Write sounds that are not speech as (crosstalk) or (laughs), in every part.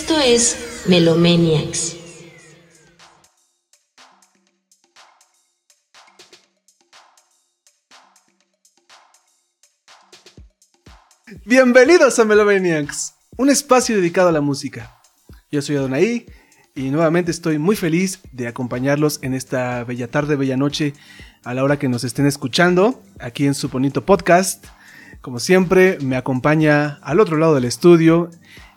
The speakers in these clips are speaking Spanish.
Esto es Melomaniacs. Bienvenidos a Melomaniacs, un espacio dedicado a la música. Yo soy Adonai y nuevamente estoy muy feliz de acompañarlos en esta bella tarde, bella noche, a la hora que nos estén escuchando aquí en su bonito podcast. Como siempre, me acompaña al otro lado del estudio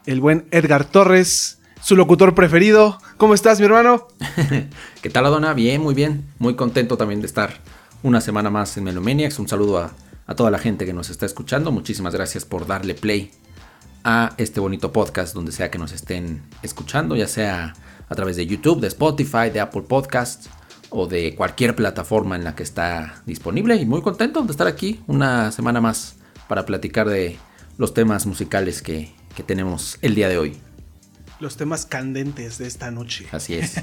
el buen Edgar Torres, su locutor preferido. ¿Cómo estás, mi hermano? (laughs) ¿Qué tal, Adona? Bien, muy bien. Muy contento también de estar una semana más en Melomaniacs. Un saludo a, a toda la gente que nos está escuchando. Muchísimas gracias por darle play a este bonito podcast donde sea que nos estén escuchando, ya sea a través de YouTube, de Spotify, de Apple Podcasts o de cualquier plataforma en la que está disponible. Y muy contento de estar aquí una semana más para platicar de los temas musicales que, que tenemos el día de hoy. Los temas candentes de esta noche. Así es.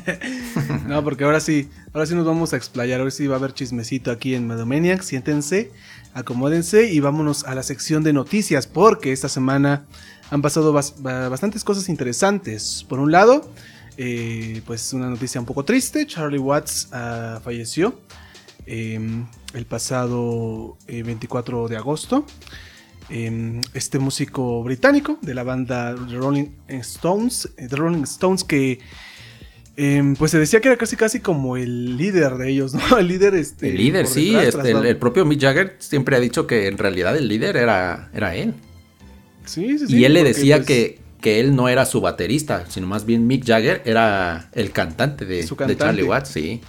(laughs) no, porque ahora sí, ahora sí nos vamos a explayar. Ahora sí va a haber chismecito aquí en Medomaniac. Siéntense, acomódense y vámonos a la sección de noticias. Porque esta semana han pasado bas- ba- bastantes cosas interesantes. Por un lado, eh, pues una noticia un poco triste. Charlie Watts ah, falleció eh, el pasado eh, 24 de agosto. Eh, este músico británico de la banda The Rolling Stones, eh, The Rolling Stones que eh, pues se decía que era casi casi como el líder de ellos, (laughs) ¿no? El líder, este, El líder, sí. detrás, este, el, propio Mick Jagger siempre ha dicho que en realidad el líder era, era él. Sí, sí, sí, y él le decía pues, que, que él no era su baterista, sino más bien Mick Jagger era el cantante de, Su de cantante. Charlie Watts, sí.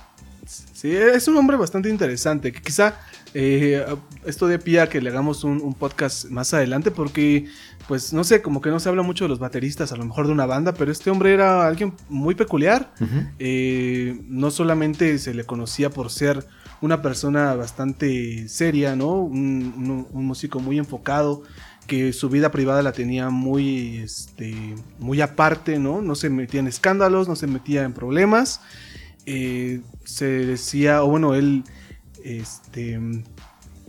Sí, es un hombre bastante interesante. Que quizá eh, esto de pie a que le hagamos un, un podcast más adelante, porque, pues, no sé, como que no se habla mucho de los bateristas, a lo mejor de una banda, pero este hombre era alguien muy peculiar. Eh, no solamente se le conocía por ser una persona bastante seria, ¿no? Un, un- un músico muy enfocado, que su vida privada la tenía muy, este, muy aparte, ¿no? No se metía en escándalos, no se metía en problemas. Eh, se decía, o bueno, él, este,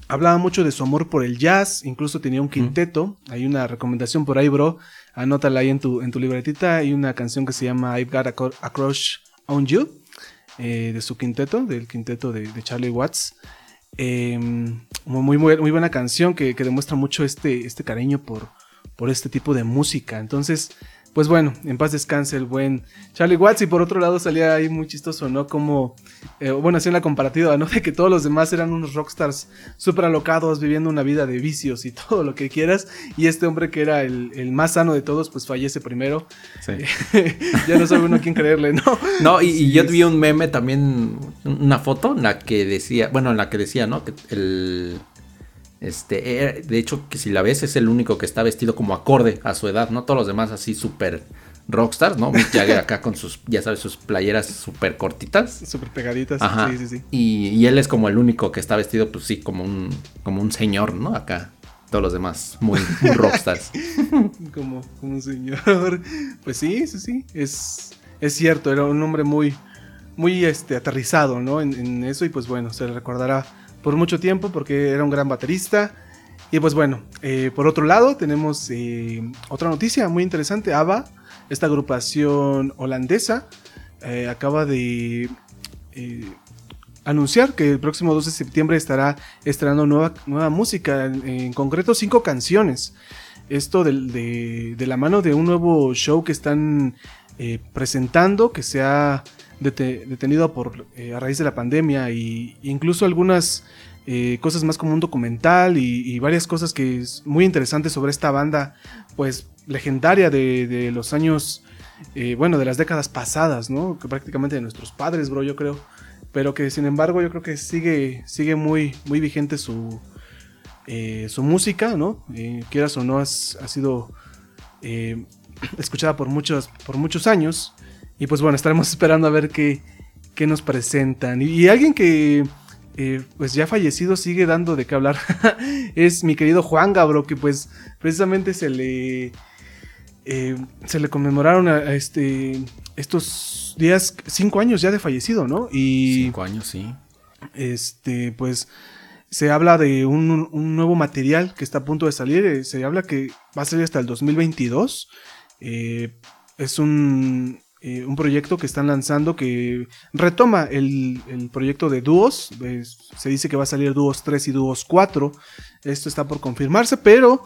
hablaba mucho de su amor por el jazz, incluso tenía un quinteto. Hay una recomendación por ahí, bro. Anótala ahí en tu, en tu libretita. Hay una canción que se llama I've Got a, Crush on You, eh, de su quinteto, del quinteto de, de Charlie Watts. Eh, muy, muy, muy buena canción que, que demuestra mucho este, este cariño por, por este tipo de música. Entonces, pues bueno, en paz descanse el buen Charlie Watts. Y por otro lado salía ahí muy chistoso, ¿no? Como, eh, bueno, hacía la comparativa, ¿no? (laughs) De que todos los demás eran unos rockstars súper alocados, viviendo una vida de vicios y (laughs) todo lo que quieras. Y este hombre que era el, el más sano de todos, pues fallece primero. Sí. (laughs) ya no sabe uno a quién creerle, ¿no? No, y, y Sí, yo es- vi un meme también, una foto en la que decía, bueno, en la que decía, ¿no? Que el, este, era- de hecho, que si la ves es el único que está vestido como acorde a su edad, ¿no? Todos los demás así súper rockstars, ¿no? Mick Jagger acá con sus, ya sabes, sus playeras súper cortitas. Súper pegaditas. Ajá. Sí, sí, sí. Y, y él es como el único que está vestido, pues sí, como un, como un señor, ¿no? Acá. Todos los demás muy, muy rockstars. (laughs) Como, como un señor. Pues sí, sí, sí. Es, es cierto, era un hombre muy, muy este, aterrizado, ¿no? En, en eso. Y pues bueno, se le recordará por mucho tiempo porque era un gran baterista. Y pues bueno, eh, por otro lado, tenemos eh, otra noticia muy interesante. ABBA, esta agrupación holandesa, eh, acaba de anunciar que el próximo 12 de septiembre estará estrenando nueva, nueva música, en, concreto cinco canciones. Esto del- de, de la mano de un nuevo show que están presentando, que se ha dete- detenido por, eh, a raíz de la pandemia, y incluso algunas eh, cosas más como un documental y, varias cosas que es muy interesantes sobre esta banda, pues legendaria de, de los años, eh, bueno, de las décadas pasadas, ¿no? Que prácticamente de nuestros padres, bro, yo creo pero que sin embargo yo creo que sigue, sigue muy, muy vigente su, su música, ¿no? Quieras o no, ha sido escuchada por muchos, por muchos años. Y pues bueno, estaremos (laughs) esperando a ver qué, qué nos presentan. Y, y alguien que eh, pues ya fallecido sigue dando de qué hablar (laughs) es mi querido Juan Gabro, que pues precisamente se le... eh, se le conmemoraron a, a este estos días cinco años ya de fallecido, ¿no? Y Cinco años, sí. este, pues se habla de un, un nuevo material que está a punto de salir. eh, Se habla que va a salir hasta el 2022. eh, es un, eh, un proyecto que están lanzando que retoma el, el proyecto de dúos. Se dice que va a salir dúos 3 y dúos 4. Esto está por confirmarse, pero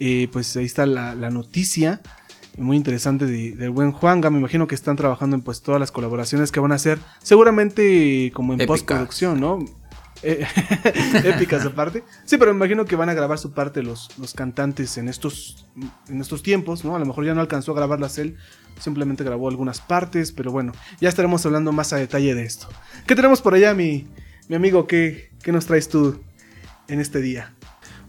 eh, pues ahí está la, la noticia muy interesante de- del buen Juanga. Me imagino que están trabajando en pues todas las colaboraciones que van a hacer, seguramente como en postproducción, ¿no? Eh, (laughs) épicas aparte. Sí, pero me imagino que van a grabar su parte los, los cantantes en estos, en estos tiempos, ¿no? A lo mejor ya no alcanzó a grabarlas él, simplemente grabó algunas partes, pero bueno, ya estaremos hablando más a detalle de esto. ¿Qué tenemos por allá, mi, mi amigo? ¿Qué, ¿Qué nos traes tú en este día?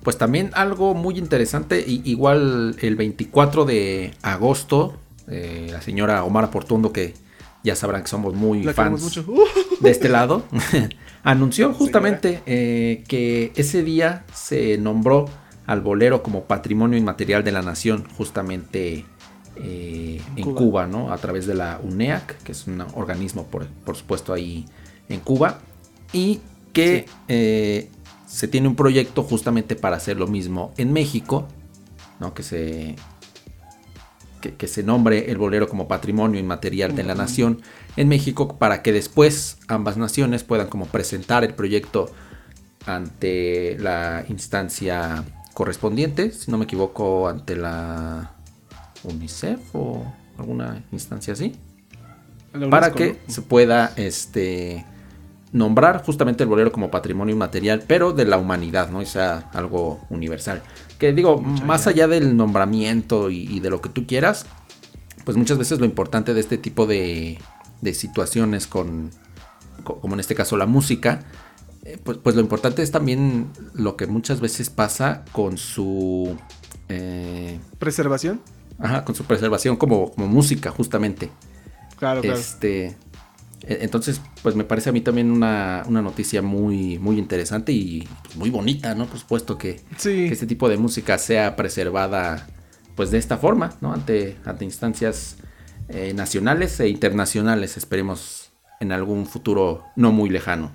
Pues también algo muy interesante, y igual el 24 de agosto, eh, la señora Omar Portundo, que ya sabrán que somos muy La fans mucho. Uh, (laughs) (laughs) de este lado, (laughs) anunció justamente eh, que ese día se nombró al bolero como Patrimonio Inmaterial de la Nación, justamente eh, En Cuba. Cuba. ¿no? A través de la UNEAC, que es un organismo, por, por supuesto, ahí en Cuba, y que Sí. eh, se tiene un proyecto justamente para hacer lo mismo en México, ¿no? Que se que, que se nombre el bolero como patrimonio inmaterial de la nación en México para que después ambas naciones puedan como presentar el proyecto ante la instancia correspondiente, si no me equivoco, ante la UNICEF o alguna instancia así, para que ¿no? se pueda este nombrar justamente el bolero como patrimonio inmaterial, pero de la humanidad, ¿no? Y sea algo universal. Que digo, Mucha más allá del nombramiento y, y de lo que tú quieras, pues muchas veces lo importante de este tipo de, de situaciones con, co- como en este caso la música, eh, pues, pues lo importante es también lo que muchas veces pasa con su... eh, ¿Preservación? Ajá, con su preservación como, como música, justamente. Claro, claro. Este, e- entonces, pues me parece a mí también una, una noticia muy, muy interesante y pues, muy bonita, ¿no? Por supuesto que, Sí. que este tipo de música sea preservada, pues de esta forma, ¿no? Ante, ante instancias eh, nacionales e internacionales, esperemos en algún futuro no muy lejano.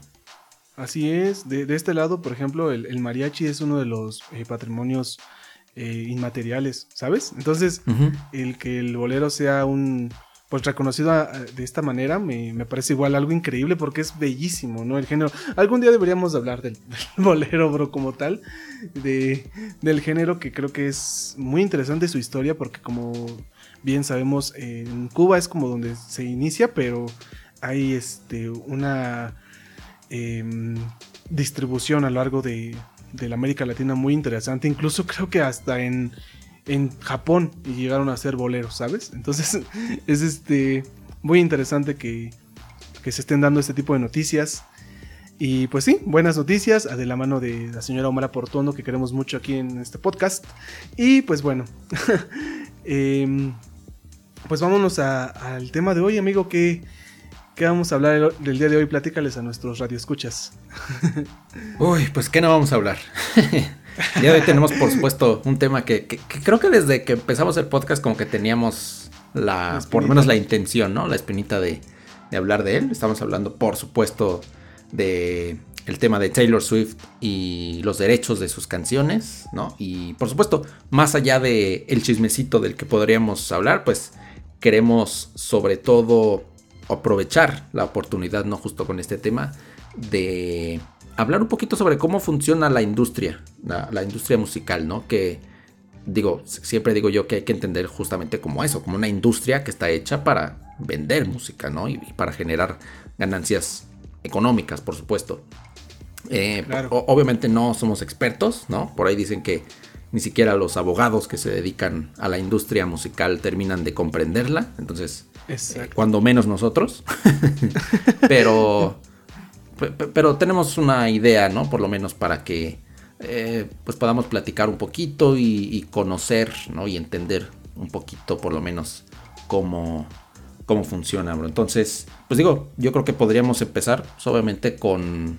Así es. De, de este lado, por ejemplo, el, el mariachi es uno de los eh, patrimonios eh, inmateriales, ¿sabes? Entonces, el que el bolero sea un pues reconocido a- a- de esta manera me, me parece igual algo increíble porque es bellísimo, ¿no? El género. Algún día deberíamos de hablar del, (laughs) del bolero, bro, como tal, de, del género que creo que es muy interesante su historia porque como bien sabemos, eh, en Cuba es como donde se inicia, pero hay este una em, distribución a lo largo de, de la América Latina muy interesante. Incluso creo que hasta en, en Japón y llegaron a ser boleros, ¿sabes? Entonces (laughs) es este muy interesante que, que se estén dando este tipo de noticias. Y pues sí, buenas noticias de la mano de la señora Omar Portondo que queremos mucho aquí en este podcast. Y pues bueno, (laughs) em, pues vámonos al tema de hoy, amigo. ¿Qué, qué vamos a hablar el- del día de hoy? Platícales a nuestros radioescuchas. (laughs) Uy, pues ¿qué no vamos a hablar? El día de hoy tenemos, por supuesto, un tema que, que- que creo que desde que empezamos el podcast como que teníamos la, La por lo menos la intención, ¿no? La espinita de, de hablar de él. Estamos hablando, por supuesto, de el tema de Taylor Swift y los derechos de sus canciones, ¿no? Y por supuesto, más allá de el chismecito del que podríamos hablar, pues queremos sobre todo aprovechar la oportunidad, no justo con este tema, de hablar un poquito sobre cómo funciona la industria, la, la industria musical, ¿no? Que digo, siempre digo yo que hay que entender justamente como eso, como una industria que está hecha para vender música, ¿no? Y, y para generar ganancias económicas, por supuesto. Eh, Claro. obviamente no somos expertos, ¿no? Por ahí dicen que ni siquiera los abogados que se dedican a la industria musical terminan de comprenderla, entonces eh, cuando menos nosotros. (laughs) pero, pe- pe- pero tenemos una idea, ¿no? Por lo menos para que eh, pues podamos platicar un poquito y, y conocer, ¿no? Y entender un poquito, por lo menos, cómo, cómo funciona, bro. Entonces, pues digo, yo creo que podríamos empezar, pues, obviamente, con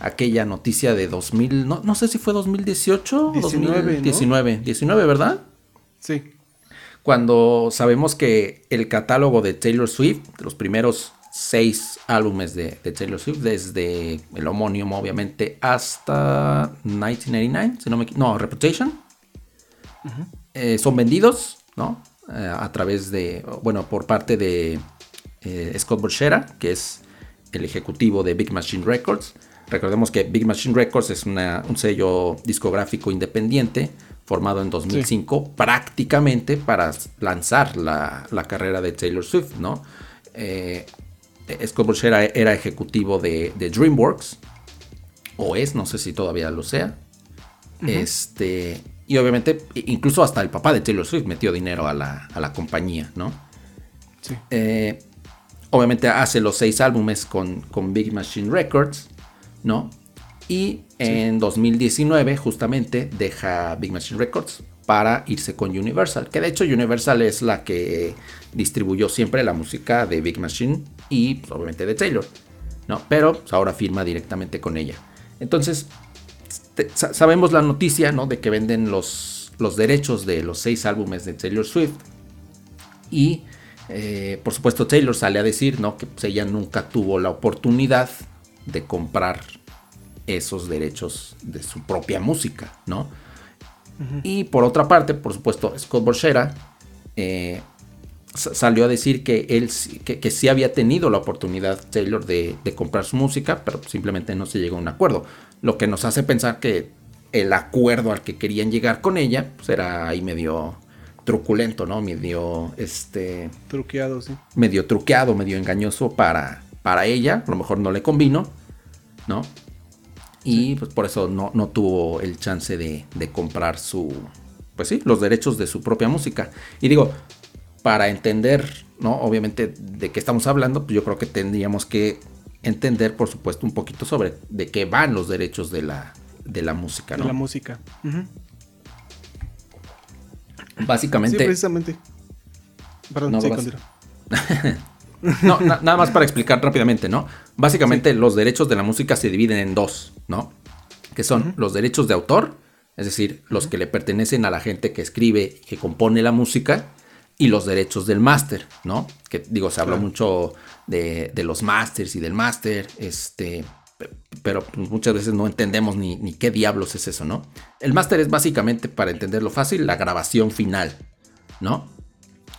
aquella noticia de 2000, no, no sé si fue 2018 o 19, ¿no? 2019, 19, ¿verdad? Sí. cuando sabemos que el catálogo de Taylor Swift, de los primeros seis álbumes de, de Taylor Swift, desde el homónimo obviamente hasta 1989, si no me no, Reputation, eh, son vendidos, ¿no? eh, a través de, bueno, por parte de eh, Scott Borchera, que es el ejecutivo de Big Machine Records. Recordemos que Big Machine Records es un sello discográfico independiente formado en 2005 prácticamente para lanzar la, carrera de Taylor Swift, ¿no? Eh, Scott Borchera era ejecutivo de, DreamWorks, o es, no sé si todavía lo sea. Este, y obviamente, incluso hasta el papá de Taylor Swift metió dinero a la, compañía, ¿no? Sí. Eh, obviamente hace los seis álbumes con, con Big Machine Records, ¿no? Y en 2019 justamente deja Big Machine Records para irse con Universal, que de hecho Universal es la que distribuyó siempre la música de Big Machine y pues, obviamente de Taylor, ¿no? Pero pues, ahora firma directamente con ella. Entonces, sabemos la noticia, ¿no? De que venden los, los derechos de los seis álbumes de Taylor Swift y eh, por supuesto, Taylor sale a decir ¿no? que pues, ella nunca tuvo la oportunidad de comprar esos derechos de su propia música, ¿no? Y por otra parte, por supuesto, Scott Borchera eh, salió a decir que él que, sí había tenido la oportunidad Taylor de, de, comprar su música, pero simplemente no se llegó a un acuerdo. Lo que nos hace pensar que el acuerdo al que querían llegar con ella pues era ahí medio truculento, ¿no? Medio, este... Truqueado, sí. Medio truqueado, medio engañoso para, para ella. A lo mejor no le convino, ¿no? Y pues por eso no, no tuvo el chance de, de, comprar su, pues sí, los derechos de su propia música. Y digo, para entender, ¿no? Obviamente de qué estamos hablando, pues yo creo que tendríamos que entender, por supuesto, un poquito sobre de qué van los derechos de la, de la música, ¿no? De la música. Básicamente. Sí, precisamente. Perdón, no, sí, (laughs) no, nada más para explicar rápidamente, ¿no? Básicamente los derechos de la música se dividen en dos, ¿no? Que son los derechos de autor, es decir, los que le pertenecen a la gente que escribe y que compone la música, y los derechos del máster, ¿no? Que digo, se habla mucho de, de, los másters y del máster, este, pero muchas veces no entendemos ni, qué diablos es eso, ¿no? El máster es básicamente, para entenderlo fácil, la grabación final, ¿no?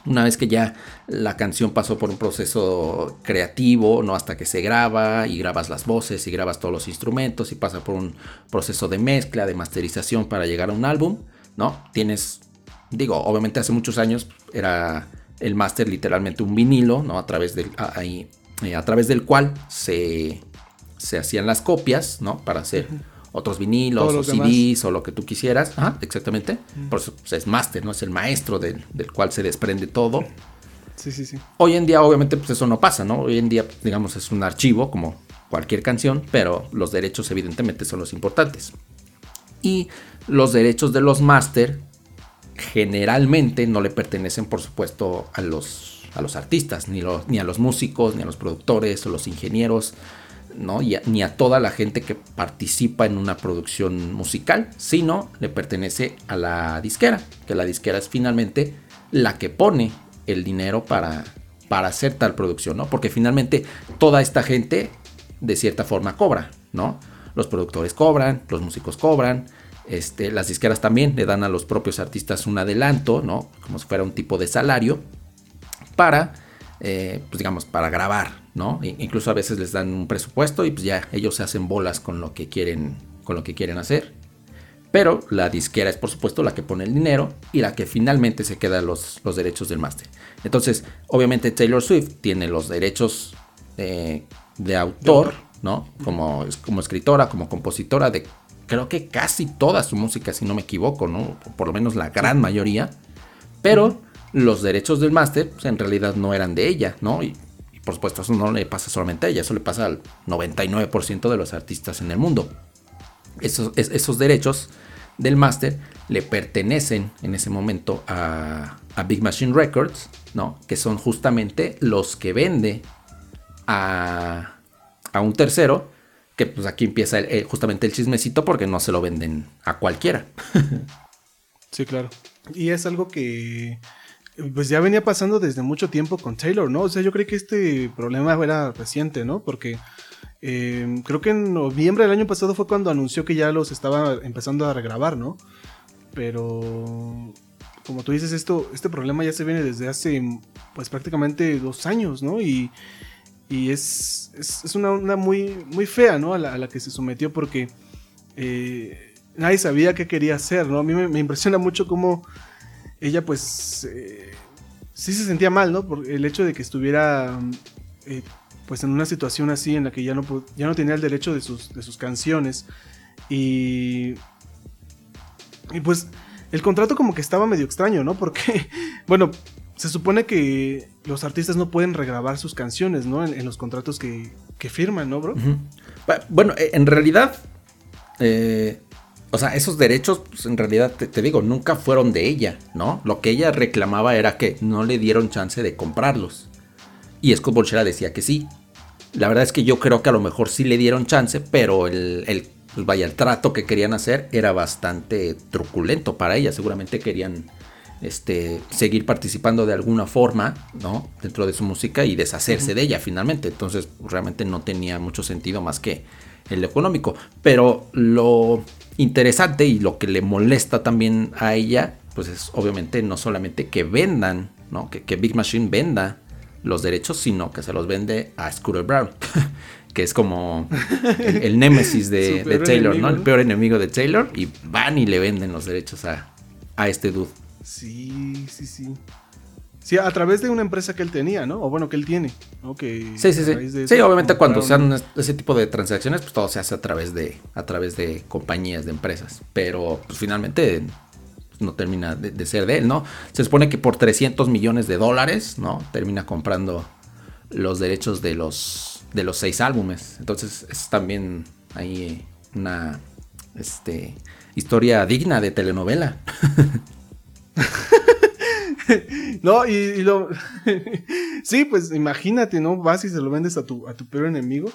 Una vez que ya la canción pasó por un proceso creativo, ¿no? Hasta que se graba y grabas las voces y grabas todos los instrumentos y pasa por un proceso de mezcla, de masterización para llegar a un álbum, ¿no? Tienes, digo, obviamente hace muchos años era el máster literalmente un vinilo, ¿no? A través del, ahí, eh, a través del cual se se hacían las copias, ¿no? Para hacer otros vinilos o CDs o lo que tú quisieras. Ajá, exactamente. Por eso pues, es máster, ¿no? Es el maestro del, cual se desprende todo. Sí, sí, sí. Hoy en día, obviamente, pues eso no pasa, ¿no? Hoy en día, digamos, es un archivo como cualquier canción, pero los derechos, evidentemente, son los importantes. Y los derechos de los máster generalmente no le pertenecen, por supuesto, a los, a los artistas, ni, ni a los músicos, ni a los productores o los ingenieros ni a toda la gente que participa en una producción musical, sino le pertenece a la disquera, que la disquera es finalmente la que pone el dinero para, para hacer tal producción, ¿no? Porque finalmente toda esta gente de cierta forma cobra, ¿no? Los productores cobran, los músicos cobran, este, las disqueras también le dan a los propios artistas un adelanto, ¿no? Como si fuera un tipo de salario para, eh, pues digamos, para grabar, ¿no? Incluso a veces les dan un presupuesto y pues ya ellos se hacen bolas con lo que quieren, con lo que quieren hacer. Pero la disquera es por supuesto la que pone el dinero y la que finalmente se queda los, los derechos del máster. Entonces, obviamente Taylor Swift tiene los derechos de autor, ¿no? Como, como escritora, como compositora de creo que casi toda su música, si no me equivoco, ¿no? Por lo menos la gran mayoría. Pero los derechos del máster pues, en realidad no eran de ella, ¿no? Y por supuesto, eso no le pasa solamente a ella, eso le pasa al 99% de los artistas en el mundo. Esos, derechos del máster le pertenecen en ese momento a, Big Machine Records, ¿no? Que son justamente los que vende a, un tercero, que pues aquí empieza eh, justamente el chismecito porque no se lo venden a cualquiera. (laughs) sí, claro. Y es algo que pues ya venía pasando desde mucho tiempo con Taylor, ¿no? O sea, yo creo que este problema era reciente, ¿no? Porque eh, creo que en noviembre del año pasado fue cuando anunció que ya los estaba empezando a regrabar, ¿no? Pero como tú dices, esto, este problema ya se viene desde hace pues prácticamente dos años, ¿no? Y, y es, es, una muy, muy fea, ¿no? A la, que se sometió porque eh, nadie sabía qué quería hacer, ¿no? A mí me, impresiona mucho cómo ella pues eh, sí se sentía mal, ¿no? Por el hecho de que estuviera eh, pues en una situación así en la que ya no, ya no tenía el derecho de sus, de sus canciones. Y, y pues el contrato como que estaba medio extraño, ¿no? Porque, (laughs) bueno, se supone que los artistas no pueden regrabar sus canciones, ¿no? En, los contratos que, firman, ¿no, bro? Bueno, en realidad, eh, o sea, esos derechos, pues en realidad, te, digo, nunca fueron de ella, ¿no? Lo que ella reclamaba era que no le dieron chance de comprarlos. Y Scott Bolchera decía que sí. La verdad es que yo creo que a lo mejor sí le dieron chance, pero el, el pues vaya, el trato que querían hacer era bastante truculento para ella. Seguramente querían este, seguir participando de alguna forma, ¿no? Dentro de su música y deshacerse de ella finalmente. Entonces, realmente no tenía mucho sentido más que el económico. Pero lo interesante y lo que le molesta también a ella, pues es obviamente no solamente que vendan, ¿no? Que, que Big Machine venda los derechos, sino que se los vende a Scooter Brown. (laughs) que es como el, némesis de, (laughs) Taylor, ¿no? El peor enemigo de Taylor. Y van y le venden los derechos a, este dude. Sí, sí, sí. Sí, a través de una empresa que él tenía, ¿no? O bueno, que él tiene, ¿no? Que sí, sí, sí. Sí, obviamente cuando se hacen ese tipo de transacciones, pues todo se hace a través de, a través de compañías, de empresas. Pero pues finalmente no termina de, de ser de él, ¿no? Se supone que por 300 millones de dólares, ¿no? Termina comprando los derechos de los de los seis álbumes. Entonces es también ahí una este, historia digna de telenovela. (laughs) (laughs) (laughs) no, y, lo... (laughs) sí, pues imagínate, ¿no? Vas y se lo vendes a tu, a tu peor enemigo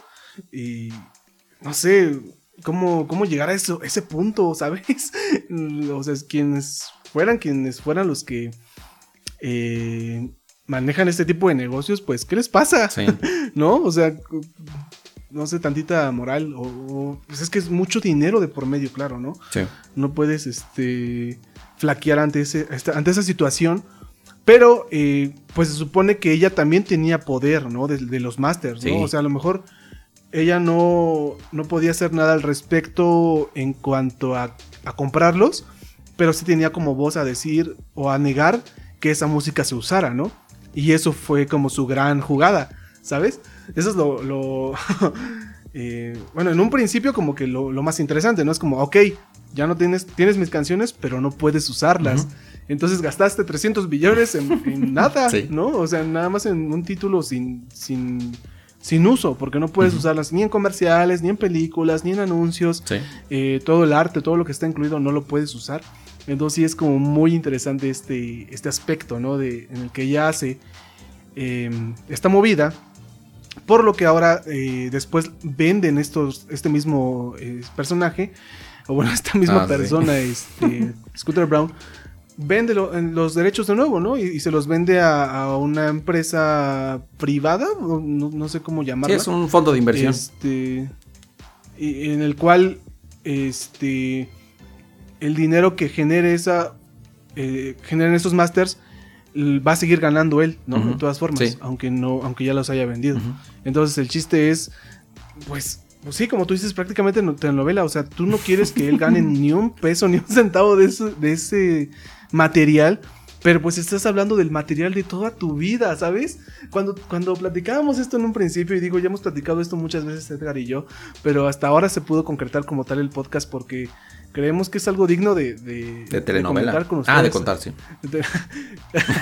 y no sé cómo, cómo llegar a eso, ese punto, (laughs) ¿sabes? o sea, quienes fueran, quienes fueran los que... Eh, manejan este tipo de negocios, pues, ¿qué les pasa? ¿No? O sea, no sé, tantita moral, o, pues es que es mucho dinero de por medio, claro, ¿no? Sí. No puedes, este, flaquear ante, ese, ante esa situación, pero, eh, pues se supone que ella también tenía poder, ¿no? De, los masters, ¿no? O sea, a lo mejor ella no, no podía hacer nada al respecto en cuanto a, a comprarlos, pero sí tenía como voz a decir o a negar que esa música se usara, ¿no? Y eso fue como su gran jugada, ¿sabes? Eso es lo... (laughs) Eh, bueno, en un principio como que lo, más interesante, ¿no? Es como, ok, ya no tienes, tienes mis canciones, pero no puedes usarlas. Entonces gastaste 300 billones en, (laughs) nada, ¿no? O sea, nada más en un título sin, sin, sin uso, porque no puedes usarlas ni en comerciales, ni en películas, ni en anuncios. Eh, todo el arte, todo lo que está incluido no lo puedes usar. Entonces sí es como muy interesante este, este aspecto, ¿no? De, en el que ella hace em, esta movida. Por lo que ahora eh, después venden estos, este mismo eh, personaje, o bueno, (laughs) esta misma ah, persona, este, (laughs) Scooter Brown, vende los derechos de nuevo, ¿no? Y, se los vende a, una empresa privada, no, sé cómo llamarla. Sí, es un fondo de inversión. Este, en el cual, este, el dinero que genere esa, eh, generen esos masters, va a seguir ganando él, ¿no? De todas formas, aunque no, aunque ya los haya vendido. Entonces el chiste es, pues, pues, sí, como tú dices, prácticamente en telenovela, o sea, tú no quieres que él gane ni un peso, ni un centavo de, de ese material, pero pues estás hablando del material de toda tu vida, ¿sabes? Cuando, cuando platicábamos esto en un principio, y digo, ya hemos platicado esto muchas veces Edgar y yo, pero hasta ahora se pudo concretar como tal el podcast porque creemos que es algo digno de, de, telenovela. con ah, de contar, sí. (laughs)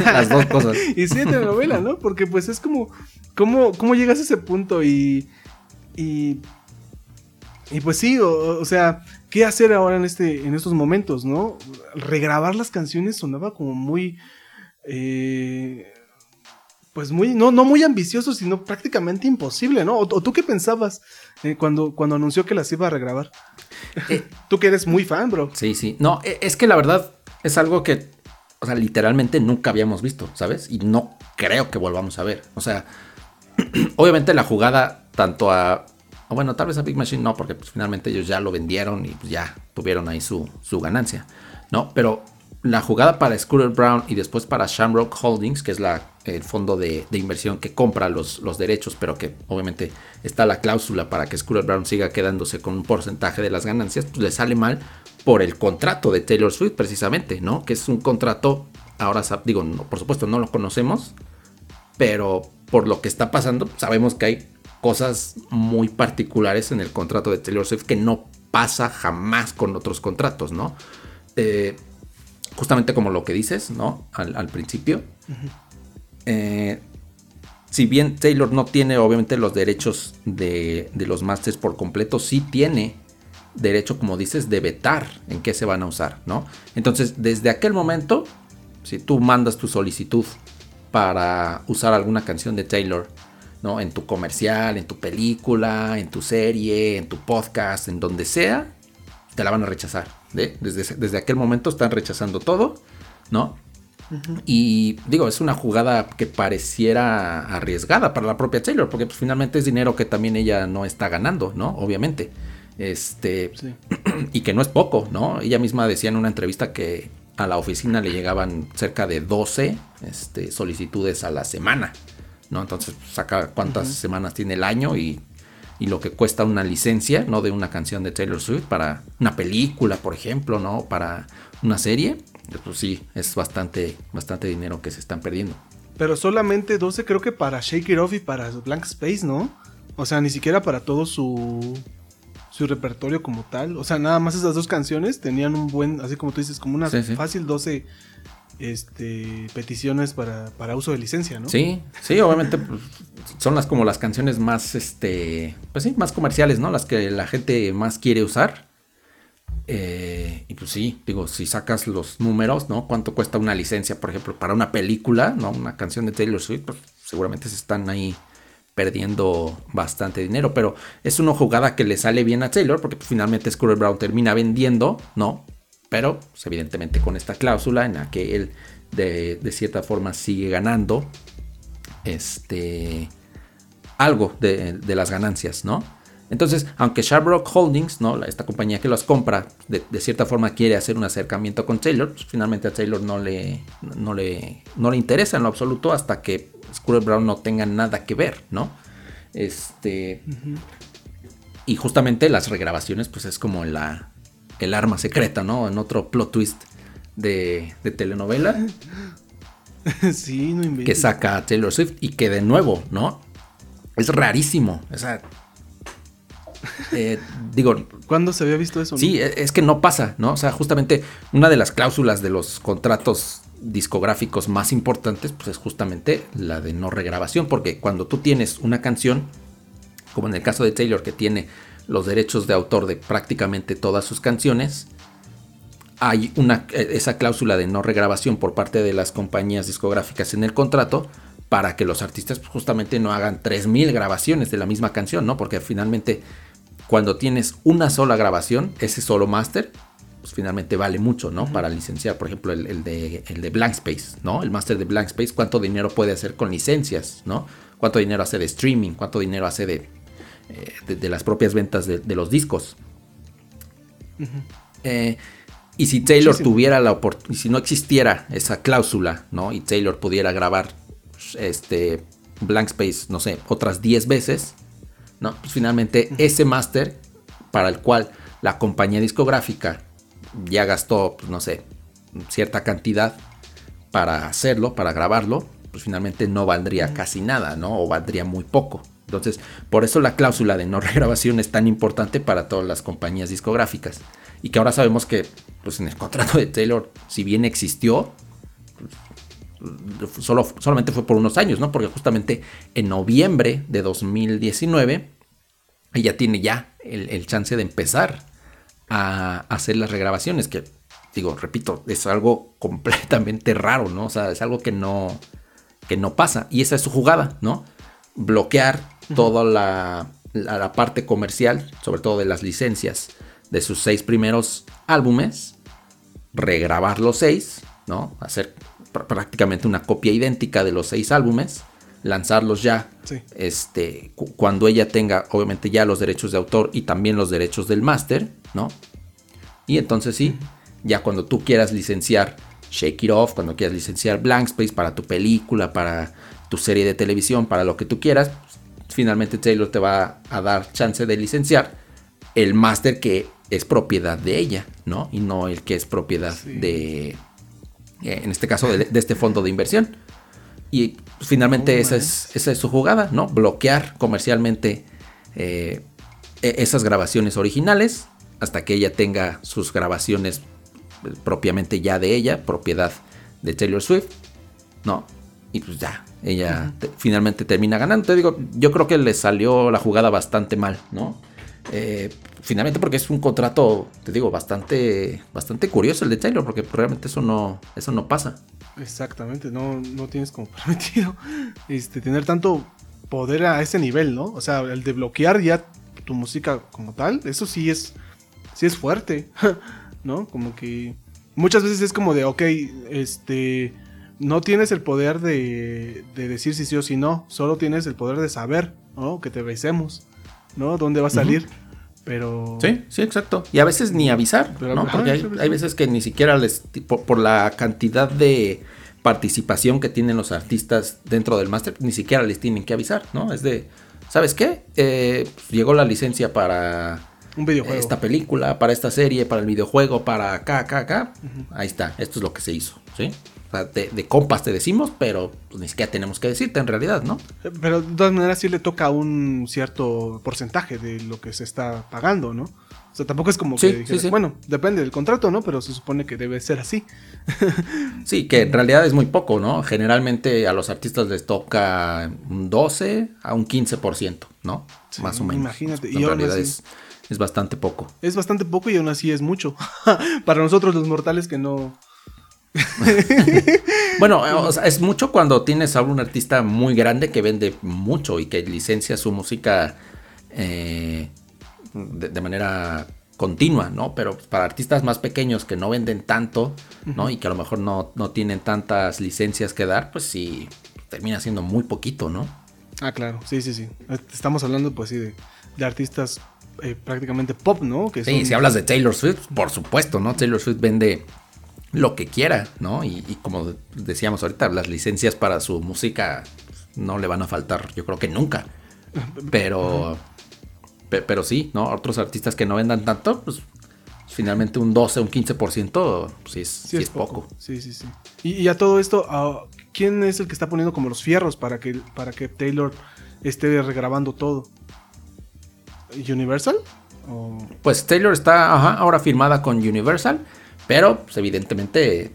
Las dos cosas. (laughs) y sí, de telenovela, ¿no? Porque pues es como, ¿cómo, cómo llegas a ese punto? Y, y, y pues sí, o, sea, ¿qué hacer ahora en, este, en estos momentos, no? Regrabar las canciones sonaba como muy... Eh, pues muy, no, no muy ambicioso, sino prácticamente imposible, ¿no? ¿O, tú qué pensabas eh, cuando, cuando anunció que las iba a regrabar? Eh, (laughs) tú que eres muy fan, bro. Sí, sí. No, e, es que la verdad es algo que, o sea, literalmente nunca habíamos visto, ¿sabes? Y no creo que volvamos a ver. O sea, (clears throat) obviamente la jugada tanto a... Bueno, tal vez a Big Machine no, porque pues, finalmente ellos ya lo vendieron y pues, ya tuvieron ahí su, su ganancia, ¿no? Pero la jugada para Scooter Brown y después para Shamrock Holdings, que es el fondo de, inversión que compra los, los, derechos, pero que obviamente está la cláusula para que Scooter Brown siga quedándose con un porcentaje de las ganancias, pues le sale mal por el contrato de Taylor Swift precisamente, ¿no? Que es un contrato, ahora digo, por supuesto no lo conocemos, pero por lo que está pasando sabemos que hay cosas muy particulares en el contrato de Taylor Swift que no pasa jamás con otros contratos, ¿no? Eh, justamente como lo que dices, ¿no? Al, principio. Eh, si bien Taylor no tiene obviamente los derechos de, los masters por completo, sí tiene derecho, como dices, de vetar en qué se van a usar, ¿no? Entonces, desde aquel momento, si tú mandas tu solicitud para usar alguna canción de Taylor, ¿no? En tu comercial, en tu película, en tu serie, en tu podcast, en donde sea, te la van a rechazar. Desde, desde aquel momento están rechazando todo, ¿no? Y digo, es una jugada que pareciera arriesgada para la propia Taylor, porque pues, finalmente es dinero que también ella no está ganando, ¿no? Obviamente. Este, (clears throat) y que no es poco, ¿no? Ella misma decía en una entrevista que a la oficina le llegaban cerca de 12 este, solicitudes a la semana, ¿no? Entonces pues, saca cuántas semanas tiene el año y y lo que cuesta una licencia, ¿no? De una canción de Taylor Swift para una película, por ejemplo, ¿no? Para una serie, pues sí, es bastante, bastante dinero que se están perdiendo. Pero solamente 12 creo que para Shake It Off y para Blank Space, ¿no? O sea, ni siquiera para todo su, su repertorio como tal. O sea, nada más esas dos canciones tenían un buen, así como tú dices, como una fácil 12 este, peticiones para, para, uso de licencia, ¿no? Sí, sí, obviamente pues, son las como las canciones más, este, pues sí, más comerciales, ¿no? Las que la gente más quiere usar. Eh, y pues sí, digo, si sacas los números, ¿no? ¿Cuánto cuesta una licencia, por ejemplo, para una película, ¿no? Una canción de Taylor Swift, pues seguramente se están ahí perdiendo bastante dinero, pero es una jugada que le sale bien a Taylor porque finalmente Scooter Brown termina vendiendo, ¿no? Pero pues, evidentemente con esta cláusula en la que él de, cierta forma sigue ganando este, algo de, las ganancias, ¿no? Entonces, aunque Sharrock Holdings, ¿no? esta compañía que los compra, de, cierta forma quiere hacer un acercamiento con Taylor, pues, finalmente a Taylor no le, no, le, no le interesa en lo absoluto hasta que Scooter Brown no tenga nada que ver, ¿no? Este. Y justamente las regrabaciones, pues es como la, el arma secreta, ¿no? En otro plot twist de, telenovela. (laughs) Sí, no Que saca a Taylor Swift y que de nuevo, ¿no? Es rarísimo. O sea, (laughs) eh, digo. ¿Cuándo se había visto eso? Sí, e, es que no pasa, ¿no? O sea, justamente una de las cláusulas de los contratos discográficos más importantes, pues es justamente la de no regrabación, porque cuando tú tienes una canción, como en el caso de Taylor, que tiene los derechos de autor de prácticamente todas sus canciones. Hay una, eh, esa cláusula de no regrabación por parte de las compañías discográficas en el contrato para que los artistas justamente no hagan 3.000 grabaciones de la misma canción, ¿no? Porque finalmente cuando tienes una sola grabación, ese solo máster, pues finalmente vale mucho, ¿no? Para licenciar, por ejemplo, el, de, el de Blank Space, ¿no? El máster de Blank Space, ¿cuánto dinero puede hacer con licencias, ¿no? ¿Cuánto dinero hace de streaming? ¿Cuánto dinero hace de eh, de, las propias ventas de, los discos. Eh, y si Taylor tuviera la oportunidad, si no existiera esa cláusula, ¿no? Y Taylor pudiera grabar este Blank Space, no sé, otras 10 veces, ¿no? Pues finalmente ese máster para el cual la compañía discográfica ya gastó, pues no sé, cierta cantidad para hacerlo, para grabarlo, pues finalmente no valdría casi nada, ¿no? O valdría muy poco. Entonces, por eso la cláusula de no (laughs) regrabación es tan importante para todas las compañías discográficas. Y que ahora sabemos que, pues en el contrato de Taylor, si bien existió, pues, solo, solamente fue por unos años, ¿no? Porque justamente en noviembre de 2019, ella tiene ya el, chance de empezar a hacer las regrabaciones, que digo, repito, es algo completamente raro, ¿no? O sea, es algo que no, que no pasa. Y esa es su jugada, ¿no? Bloquear toda la, parte comercial, sobre todo de las licencias de sus seis primeros álbumes, regrabar los seis, ¿no? Hacer prácticamente una copia idéntica de los seis álbumes, lanzarlos ya, este, cuando ella tenga, obviamente ya los derechos de autor y también los derechos del máster, ¿no? Y entonces sí, ya cuando tú quieras licenciar Shake It Off, cuando quieras licenciar Blank Space para tu película, para tu serie de televisión, para lo que tú quieras, finalmente Taylor te va a dar chance de licenciar el máster que es propiedad de ella, ¿no? Y no el que es propiedad de, eh, en este caso, de, este fondo de inversión. Y pues, finalmente esa, es, esa es su jugada, ¿no? Bloquear comercialmente eh, e, esas grabaciones originales hasta que ella tenga sus grabaciones pues, propiamente ya de ella, propiedad de Taylor Swift, ¿no? Y pues ya, ella finalmente termina ganando. Te digo, yo creo que le salió la jugada bastante mal, ¿no? Eh, finalmente porque es un contrato, te digo, bastante, bastante curioso el de Taylor, porque realmente eso no, eso no pasa. Exactamente, no, no tienes como permitido (laughs) este, tener tanto poder a ese nivel, ¿no? O sea, el de bloquear ya tu música como tal, eso sí es, sí es fuerte, (laughs) ¿no? Como que muchas veces es como de, ok, este, no tienes el poder de, de decir si sí o si no, solo tienes el poder de saber, ¿no? Que te besemos, ¿no? ¿Dónde va a salir? Pero. Sí, sí, exacto. Y a veces ni avisar, ¿no? Porque hay, veces que ni siquiera les. Por, la cantidad de participación que tienen los artistas dentro del máster, ni siquiera les tienen que avisar, ¿no? Es de. ¿Sabes qué? Eh, llegó la licencia para. Un videojuego. Esta película, para esta serie, para el videojuego, para acá, acá, acá. Ahí está. Esto es lo que se hizo, ¿sí? De, compas te decimos, pero pues, ni siquiera tenemos que decirte en realidad, ¿no? Pero de todas maneras sí le toca un cierto porcentaje de lo que se está pagando, ¿no? O sea, tampoco es como que bueno, depende del contrato, ¿no? Pero se supone que debe ser así. (laughs) sí, que en realidad es muy poco, ¿no? Generalmente a los artistas les toca un 12 a un 15%, ¿no? Más o menos. Imagínate. y en realidad es, es bastante poco. Es bastante poco y aún así es mucho. (laughs) Para nosotros los mortales que no (laughs) bueno, es mucho cuando tienes a un artista muy grande que vende mucho y que licencia su música eh, de, manera continua, ¿no? Pero para artistas más pequeños que no venden tanto, ¿no? Y que a lo mejor no, tienen tantas licencias que dar, pues sí, termina siendo muy poquito, ¿no? Ah, claro, sí, sí, sí. Estamos hablando, pues sí, de, artistas eh, prácticamente pop, ¿no? Que sí, si hablas de Taylor Swift, por supuesto, ¿no? Taylor Swift vende lo que quiera, ¿no? Y, como decíamos ahorita, las licencias para su música no le van a faltar, yo creo que nunca. Pero, pero sí, ¿no? Otros artistas que no vendan tanto, pues finalmente un 12, un 15%, sí es, sí es, poco. Sí, sí, sí. Y, a todo esto, ah, ¿quién es el que está poniendo como los fierros para que, para que Taylor esté regrabando todo? ¿Universal? Pues Taylor está ahora firmada con Universal. Pero, pues, evidentemente,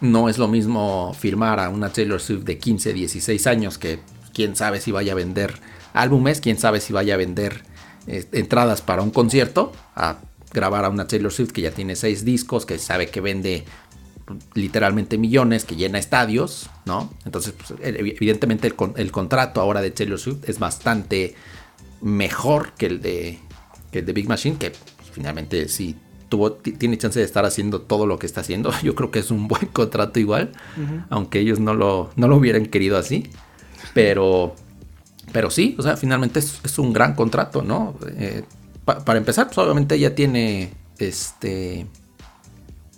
no es lo mismo firmar a una Taylor Swift de 15, 16 años que quién sabe si vaya a vender álbumes, quién sabe si vaya a vender eh, entradas para un concierto, a grabar a una Taylor Swift que ya tiene 6 discos, que sabe que vende literalmente millones, que llena estadios, ¿no? Entonces, pues, evidentemente el, contrato ahora de Taylor Swift es bastante mejor que el de, que el de Big Machine, que pues, finalmente sí tiene chance de estar haciendo todo lo que está haciendo. (laughs) Yo creo que es un buen contrato igual, aunque ellos no lo, no lo hubieran querido así. Pero, pero sí, o sea, finalmente es, un gran contrato, ¿no? Eh, para empezar, pues obviamente ella tiene este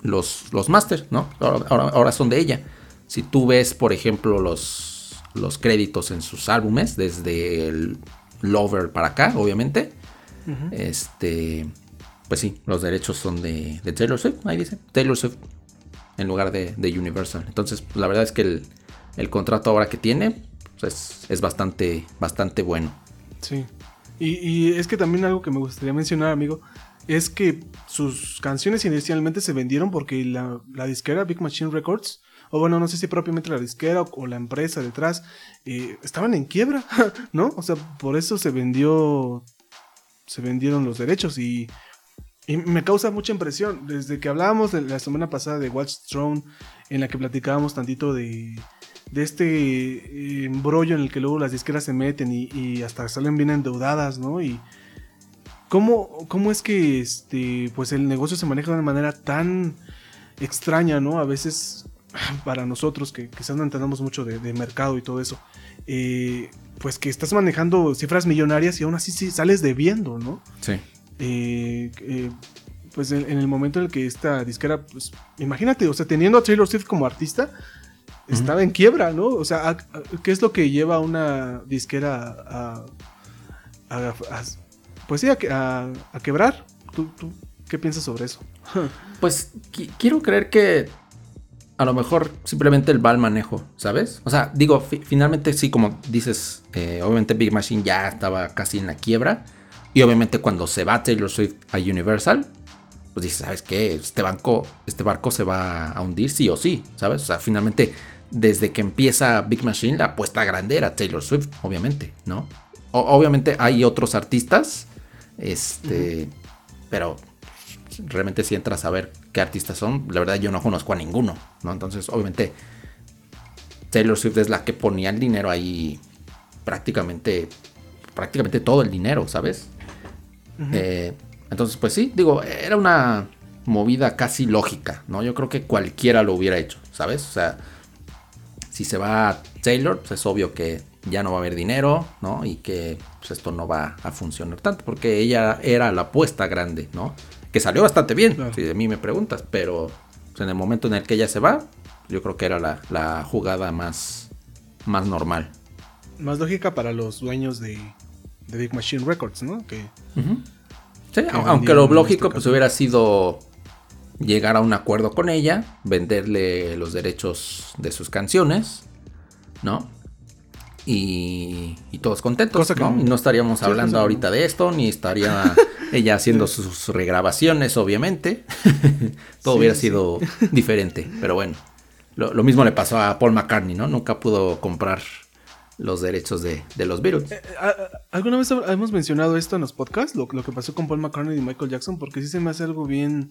los, los masters, ¿no? Ahora, ahora, son de ella. Si tú ves, por ejemplo, los, los créditos en sus álbumes, desde el Lover para acá, obviamente, este pues sí, los derechos son de, Taylor Swift, ahí dice, Taylor Swift, en lugar de, Universal. Entonces, la verdad es que el, contrato ahora que tiene pues, es, bastante, bastante bueno. Sí. Y, es que también algo que me gustaría mencionar, amigo, es que sus canciones inicialmente se vendieron porque la, disquera Big Machine Records, o bueno, no sé si propiamente la disquera o, la empresa detrás, eh, estaban en quiebra, (laughs) ¿no? O sea, por eso se vendió, se vendieron los derechos y y me causa mucha impresión. Desde que hablábamos de la semana pasada de Watch Throne, en la que platicábamos tantito de, de este eh, embrollo en el que luego las disqueras se meten y, hasta salen bien endeudadas, ¿no? Y cómo, cómo es que este, pues el negocio se maneja de una manera tan extraña, ¿no? A veces (sighs) para nosotros que quizás no entendamos mucho de, mercado y todo eso, eh, pues que estás manejando cifras millonarias y aún así sí sales debiendo, ¿no? Sí. Eh, eh, pues en, en el momento en el que esta disquera, pues imagínate, o sea, teniendo a Taylor Swift como artista, estaba en quiebra, ¿no? O sea, a- a- ¿qué es lo que lleva a una disquera a, a- pues sí, a, que- a- a quebrar? ¿Tú, tú qué piensas sobre eso? (laughs) Pues qui- quiero creer que a lo mejor simplemente el va al manejo, ¿sabes? O sea, digo, fi- finalmente sí, como dices, eh, obviamente Big Machine ya estaba casi en la quiebra. Y obviamente cuando se va Taylor Swift a Universal, pues dices, ¿sabes qué? Este banco, este barco se va a hundir sí o sí, ¿sabes? O sea, finalmente, desde que empieza Big Machine, la apuesta grande era Taylor Swift, obviamente, ¿no? Obviamente hay otros artistas, este, pero realmente si entras a ver qué artistas son, la verdad yo no conozco a ninguno, ¿no? Entonces, obviamente, Taylor Swift es la que ponía el dinero ahí prácticamente, prácticamente todo el dinero, ¿sabes? Eh, entonces, pues sí, digo, era una movida casi lógica, ¿no? Yo creo que cualquiera lo hubiera hecho, ¿sabes? O sea, si se va Taylor, pues es obvio que ya no va a haber dinero, ¿no? Y que pues, esto no va a funcionar tanto, porque ella era la apuesta grande, ¿no? Que salió bastante bien, Claro. si de mí me preguntas, pero pues, en el momento en el que ella se va, yo creo que era la, la jugada más, más normal. Más lógica para los dueños de, de Big Machine Records, ¿no? Que Sí, que aunque lo en lógico este pues hubiera sido llegar a un acuerdo con ella, venderle los derechos de sus canciones, ¿no? Y, y todos contentos, Cosa que ¿no? Y no estaríamos Sí, hablando ahorita de esto, ni estaría (laughs) ella haciendo sus regrabaciones, obviamente. (laughs) Todo Sí, hubiera sido diferente, pero bueno. Lo, lo mismo le pasó a Paul McCartney, ¿no? Nunca pudo comprar los derechos de, de los Beatles. Eh, ¿a- a- ¿Alguna vez hemos mencionado esto en los podcasts? Lo, lo que pasó con Paul McCartney y Michael Jackson, porque sí se me hace algo bien,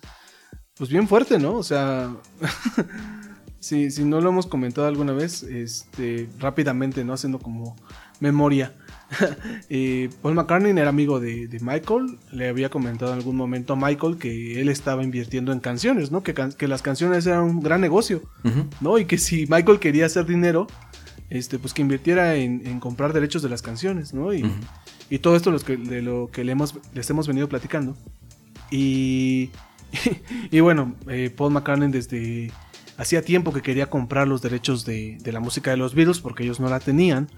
pues bien fuerte, ¿no? O sea, (laughs) si, si no lo hemos comentado alguna vez, este, rápidamente, ¿no? Haciendo como memoria. (laughs) Eh, Paul McCartney era amigo de, de Michael, le había comentado en algún momento a Michael que él estaba invirtiendo en canciones, ¿no? Que, can- que las canciones eran un gran negocio. ¿no? Y que si Michael quería hacer dinero, este, pues que invirtiera en, en comprar derechos de las canciones, ¿no? Y, Ujú. y todo esto los que- de lo que le hemos, les hemos venido platicando. Y, (laughs) y bueno, eh, Paul McCartney desde hacía tiempo que quería comprar los derechos de, de la música de los Beatles porque ellos no la tenían.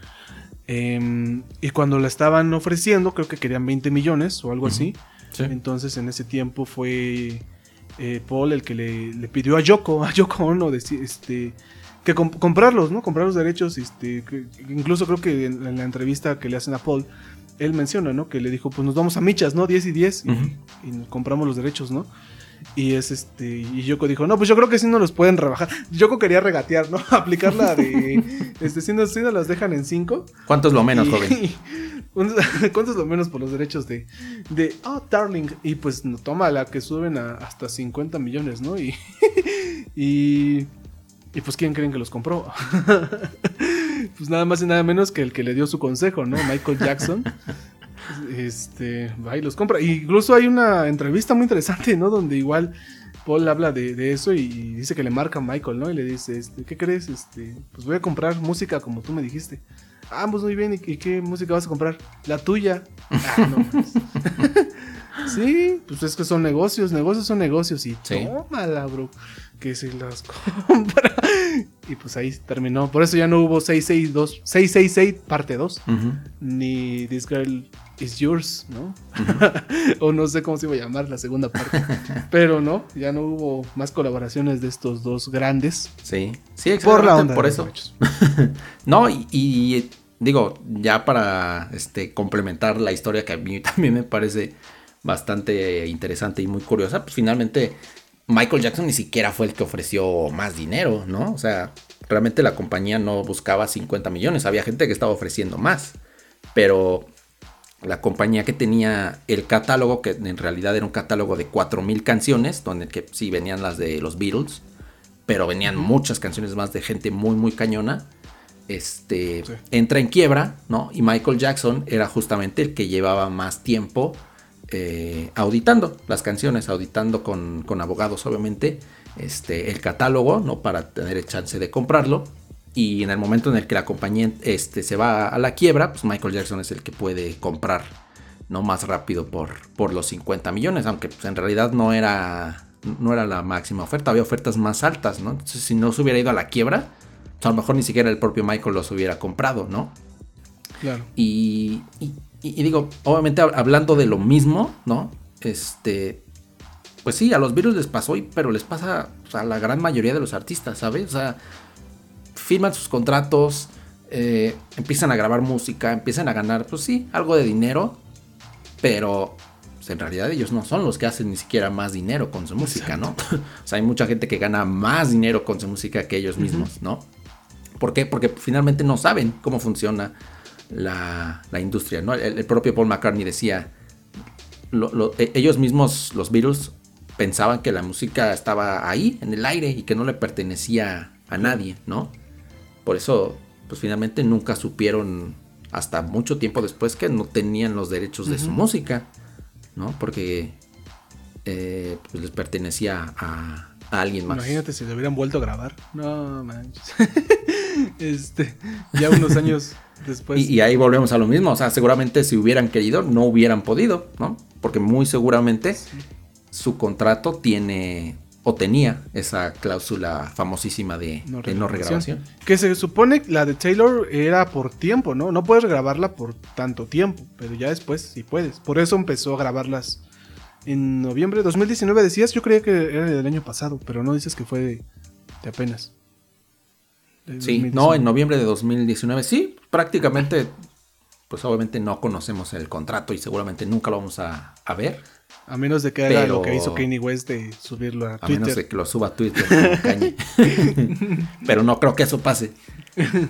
Em, y cuando la estaban ofreciendo, creo que querían 20 millones o algo así. Sí. Entonces en ese tiempo fue eh, Paul el que le, le pidió a Yoko, a Yoko Ono, deci- este, que comp- comprarlos, ¿no? Comprar los derechos. Este, que- incluso creo que en, en la entrevista que le hacen a Paul, él menciona, ¿no? Que le dijo, pues nos vamos a michas, ¿no? 10 y 10 y, y nos compramos los derechos, ¿no? Y es este, y Yoko dijo, no, pues yo creo que sí no los pueden rebajar. Yoko quería regatear, ¿no? (laughs) Aplicar la de, (laughs) este, si no, si no las dejan en 5. ¿Cuánto es lo menos, Y- joven? (laughs) ¿Cuánto es lo menos por los derechos de, de oh, Darling? Y pues no, toma la que suben a hasta 50 millones, ¿no? Y, y, y pues ¿quién creen que los compró? (laughs) pues nada más y nada menos que el que le dio su consejo, ¿no? Michael Jackson. (laughs) Este, va y los compra. Incluso hay una entrevista muy interesante, ¿no? Donde igual Paul habla de, de eso y dice que le marca a Michael, ¿no? Y le dice, este, ¿qué crees? Este, pues voy a comprar música como tú me dijiste. Ah, pues muy bien, ¿y, y qué música vas a comprar? La tuya. (laughs) Ah, no. sí, pues es que son negocios, negocios son negocios y Sí. tómala, bro. Que se las (laughs) compra. Y pues ahí terminó. Por eso ya no hubo 662, 666 parte 2 Ujú. ni This Girl Is Yours, ¿no? (laughs) o no sé cómo se iba a llamar la segunda parte. Pero no, ya no hubo más colaboraciones de estos dos grandes. Sí, sí, Por la onda. por eso. (laughs) No, y, y, digo, ya para este, complementar la historia que a mí también me parece bastante interesante y muy curiosa, pues finalmente Michael Jackson ni siquiera fue el que ofreció más dinero, ¿no? O sea, realmente la compañía no buscaba 50 millones, había gente que estaba ofreciendo más, pero la compañía que tenía el catálogo, que en realidad era un catálogo de 4.000 canciones, donde que sí venían las de los Beatles, pero venían muchas canciones más de gente muy, muy cañona. Este Sí. entra en quiebra, ¿no? Y Michael Jackson era justamente el que llevaba más tiempo eh, auditando las canciones, auditando con, con abogados, obviamente, este, el catálogo, ¿no? Para tener el chance de comprarlo. Y en el momento en el que la compañía este, se va a la quiebra, pues Michael Jackson es el que puede comprar no más rápido por, por los 50 millones, aunque pues, en realidad no era, no era la máxima oferta, había ofertas más altas, ¿no? Entonces si no se hubiera ido a la quiebra, pues, a lo mejor ni siquiera el propio Michael los hubiera comprado, ¿no? Claro. Y, y, y digo, obviamente hablando de lo mismo, ¿no? Este, pues sí, a los virus les pasó, pero les pasa a la gran mayoría de los artistas, ¿sabes? O sea, firman sus contratos, eh, empiezan a grabar música, empiezan a ganar, pues sí, algo de dinero, pero pues, en realidad ellos no son los que hacen ni siquiera más dinero con su música, ¿no? (laughs) o sea, hay mucha gente que gana más dinero con su música que ellos mismos, ¿no? ¿Por qué? Porque finalmente no saben cómo funciona la, industria, ¿no? El, propio Paul McCartney decía, e, ellos mismos, los Beatles, pensaban que la música estaba ahí, en el aire, y que no le pertenecía a nadie, ¿no? Por eso, pues finalmente nunca supieron, hasta mucho tiempo después, que no tenían los derechos de su música, ¿no? Porque eh, pues les pertenecía a, alguien más. Imagínate si le hubieran vuelto a grabar. No manches. (laughs) este, ya unos años después. Y, y, ahí volvemos a lo mismo. O sea, seguramente si hubieran querido, no hubieran podido, ¿no? Porque muy seguramente su contrato tiene o tenía esa cláusula famosísima de no, regrabación. Que se supone la de Taylor era por tiempo, ¿no? No puedes grabarla por tanto tiempo, pero ya después sí puedes. Por eso empezó a grabarlas en noviembre de 2019. Decías, yo creía que era del año pasado, pero no dices que fue de, apenas. Sí, no, en noviembre de 2019. Sí, prácticamente, pues obviamente no conocemos el contrato y seguramente nunca lo vamos a, a ver. A menos de que haga lo que hizo Kanye West de subirlo a, Twitter. A menos de que lo suba a Twitter (laughs) (laughs) Pero no creo que eso pase.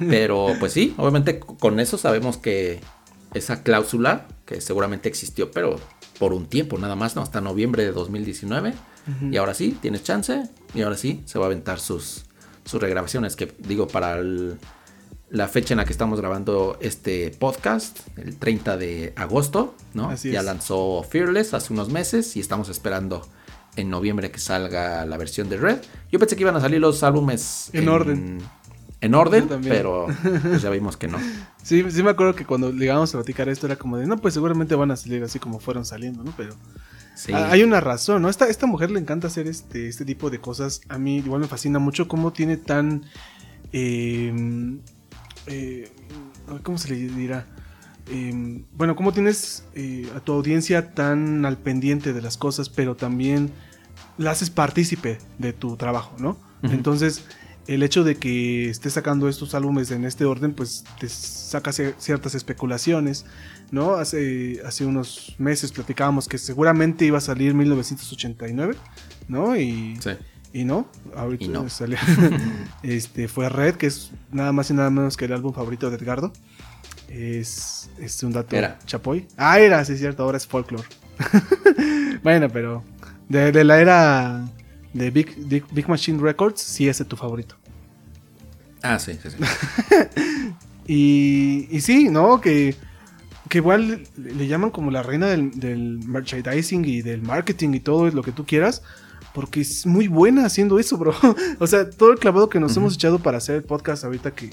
Pero pues sí, obviamente con eso sabemos que esa cláusula, que seguramente existió, pero por un tiempo nada más, ¿no? Hasta noviembre de 2019. Y ahora sí, tienes chance. Y ahora sí, se va a aventar sus, sus regrabaciones. Que digo, para el la fecha en la que estamos grabando este podcast, el 30 de agosto, ¿no? ya lanzó Fearless hace unos meses y estamos esperando en noviembre que salga la versión de Red. Yo pensé que iban a salir los álbumes en, orden. En orden, pero (laughs) pues ya vimos que no. Sí, sí me acuerdo que cuando llegamos a platicar esto era como de, no, pues seguramente van a salir así como fueron saliendo, ¿no? Pero sí. hay una razón, ¿no? Esta, esta mujer le encanta hacer este, este tipo de cosas. A mí igual me fascina mucho cómo tiene tan... Eh, eh, ¿cómo se le dirá? Em, bueno, ¿cómo tienes eh, a tu audiencia tan al pendiente de las cosas, pero también la haces partícipe de tu trabajo, ¿no? Entonces, el hecho de que estés sacando estos álbumes en este orden, pues te saca ciertas especulaciones, ¿no? Hace, hace unos meses platicábamos que seguramente iba a salir 1989, ¿no? Y, sí. Y no, ahorita no. (laughs) Salió, (laughs) este, fue Red, que es nada más y nada menos que el álbum favorito de Edgardo. Es, es un dato era. chapoy. Ah, era, sí es cierto, ahora es folklore. (laughs) bueno, pero de, la era de Big, Big, Machine Records, sí es tu favorito. Ah, sí, sí, sí. y, y sí, ¿no? Que, que igual le llaman como la reina del, del merchandising y del marketing y todo lo que tú quieras porque es muy buena haciendo eso, bro. (laughs) o sea, todo el clavado que nos hemos echado para hacer el podcast ahorita que,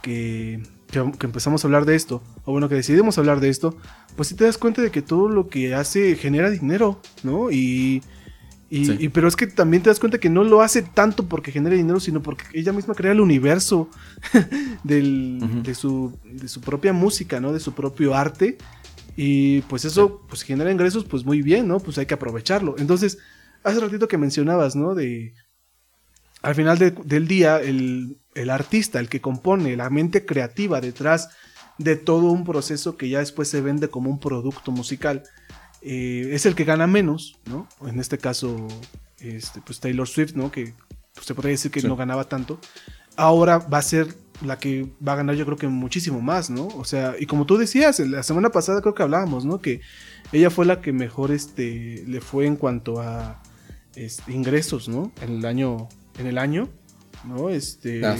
que, empezamos a hablar de esto, o bueno, que decidimos hablar de esto, pues sí te das cuenta de que todo lo que hace genera dinero, ¿no? Y, y, pero es que también te das cuenta que no lo hace tanto porque genera dinero, sino porque ella misma crea el universo (laughs) de, su, de su propia música, ¿no? De su propio arte. Y pues eso, pues genera ingresos, pues muy bien, ¿no? Pues hay que aprovecharlo. Entonces, hace ratito que mencionabas, ¿no? De al final del día, el, artista, el que compone, la mente creativa detrás de todo un proceso que ya después se vende como un producto musical, eh, es el que gana menos, ¿no? En este caso, este, pues Taylor Swift, ¿no? Que pues, se podría decir que no ganaba tanto. Ahora va a ser la que va a ganar yo creo que muchísimo más, ¿no? O sea, y como tú decías, la semana pasada creo que hablábamos, ¿no? Que ella fue la que mejor este, le fue en cuanto a ingresos, ¿no? En el año, en el año, ¿no? Este, ah,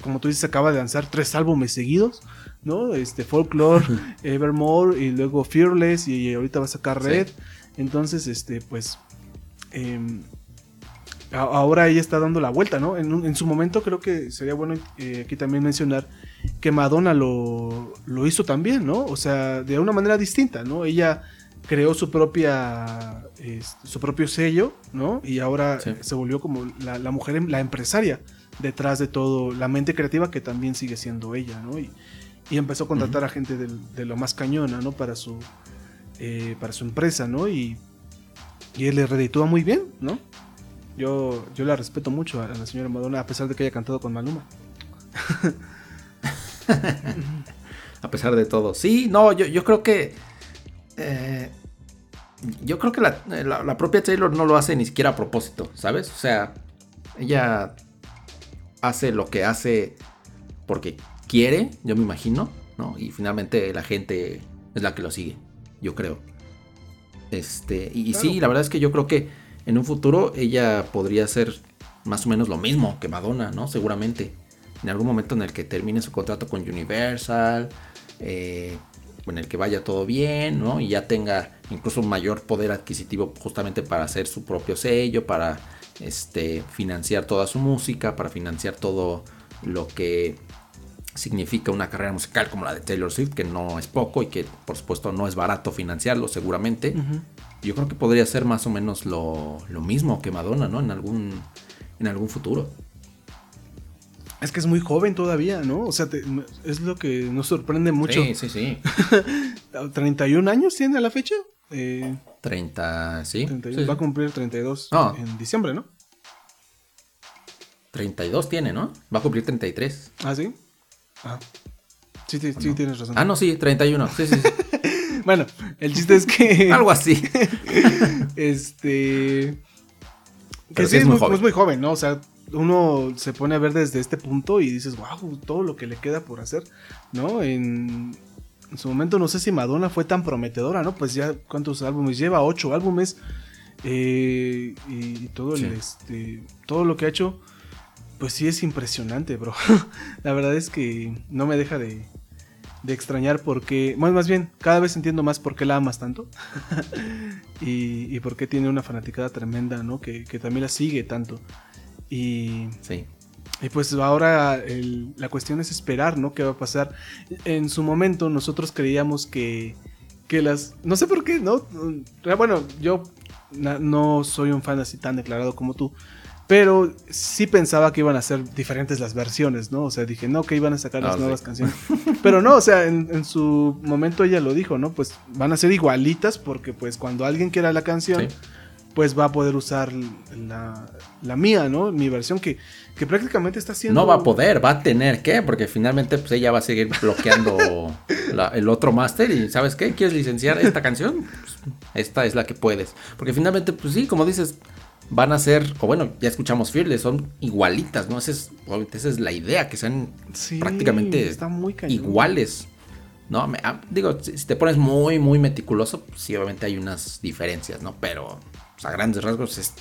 como tú dices, acaba de lanzar tres álbumes seguidos, ¿no? Este, Folklore, Evermore y luego Fearless y ahorita va a sacar Red. Entonces, este, pues, em, ahora ella está dando la vuelta, ¿no? En, su momento creo que sería bueno eh, aquí también mencionar que Madonna lo, lo hizo también, ¿no? O sea, de una manera distinta, ¿no? Ella creó su propia su propio sello, ¿no? Y ahora se volvió como la, mujer, em, la empresaria detrás de todo, la mente creativa que también sigue siendo ella, ¿no? Y, empezó a contratar a gente de, lo más cañona, ¿no? Para su, eh, para su empresa, ¿no? Y, y él le reditúa muy bien, ¿no? Yo, yo la respeto mucho a la señora Madonna, a pesar de que haya cantado con Maluma. (laughs) a pesar de todo. Sí, no, yo, yo creo que eh, yo creo que la, propia Taylor no lo hace ni siquiera a propósito, ¿sabes? O sea, ella hace lo que hace porque quiere, yo me imagino, ¿no? Y finalmente la gente es la que lo sigue, yo creo. Este, y, sí, la verdad es que yo creo que en un futuro ella podría ser más o menos lo mismo que Madonna, ¿no? Seguramente. En algún momento en el que termine su contrato con Universal, eh, en el que vaya todo bien, ¿no? Y ya tenga incluso un mayor poder adquisitivo justamente para hacer su propio sello, para este, financiar toda su música, para financiar todo lo que significa una carrera musical como la de Taylor Swift, que no es poco y que por supuesto no es barato financiarlo seguramente. Yo creo que podría ser más o menos lo, lo mismo que Madonna, ¿no? En algún, en algún futuro. Es que es muy joven todavía, ¿no? O sea, es lo que nos sorprende mucho. Sí, sí, sí. (laughs) ¿31 años tiene a la fecha? 30, eh, sí. Va a cumplir 32 en diciembre, ¿no? 32 tiene, ¿no? Va a cumplir 33. Ah, sí. Ah. Sí, sí, sí tienes razón. Ah, no, sí, 31. Sí, sí. (laughs) bueno, el chiste es que. (laughs) Algo así. (laughs) este. Que sí, es, muy, joven. es muy joven, ¿no? O sea, uno se pone a ver desde este punto y dices, wow, todo lo que le queda por hacer, ¿no? En, su momento no sé si Madonna fue tan prometedora, ¿no? Pues ya cuántos álbumes lleva, ocho álbumes eh, y, todo este, todo lo que ha hecho, pues sí es impresionante, bro. (laughs) La verdad es que no me deja de, de extrañar porque, bueno, más bien, cada vez entiendo más por qué la amas tanto (laughs) y, y por qué tiene una fanaticada tremenda, ¿no? Que, que también la sigue tanto. Y, sí. y pues ahora la cuestión es esperar, ¿no? ¿Qué va a pasar? En su momento nosotros creíamos que, que las... No sé por qué, ¿no? Bueno, yo no soy un fan así tan declarado como tú. Pero sí pensaba que iban a ser diferentes las versiones, ¿no? O sea, dije, no, que iban a sacar las ah, nuevas canciones. (laughs) Pero no, o sea, en, su momento ella lo dijo, ¿no? Pues van a ser igualitas porque pues cuando alguien quiera la canción, pues va a poder usar la, mía, ¿no? Mi versión que, que prácticamente está haciendo... No va a poder, va a tener que, porque finalmente pues ella va a seguir bloqueando (laughs) el otro máster y ¿sabes qué? ¿Quieres licenciar esta canción? Pues, esta es la que puedes. Porque finalmente, pues sí, como dices, van a ser, o bueno, ya escuchamos Fearless, son igualitas, ¿no? Esa es, esa es la idea, que sean prácticamente iguales. ¿no? Ah, digo, si, te pones muy, muy meticuloso, pues sí, obviamente hay unas diferencias, ¿no? Pero pues, a grandes rasgos es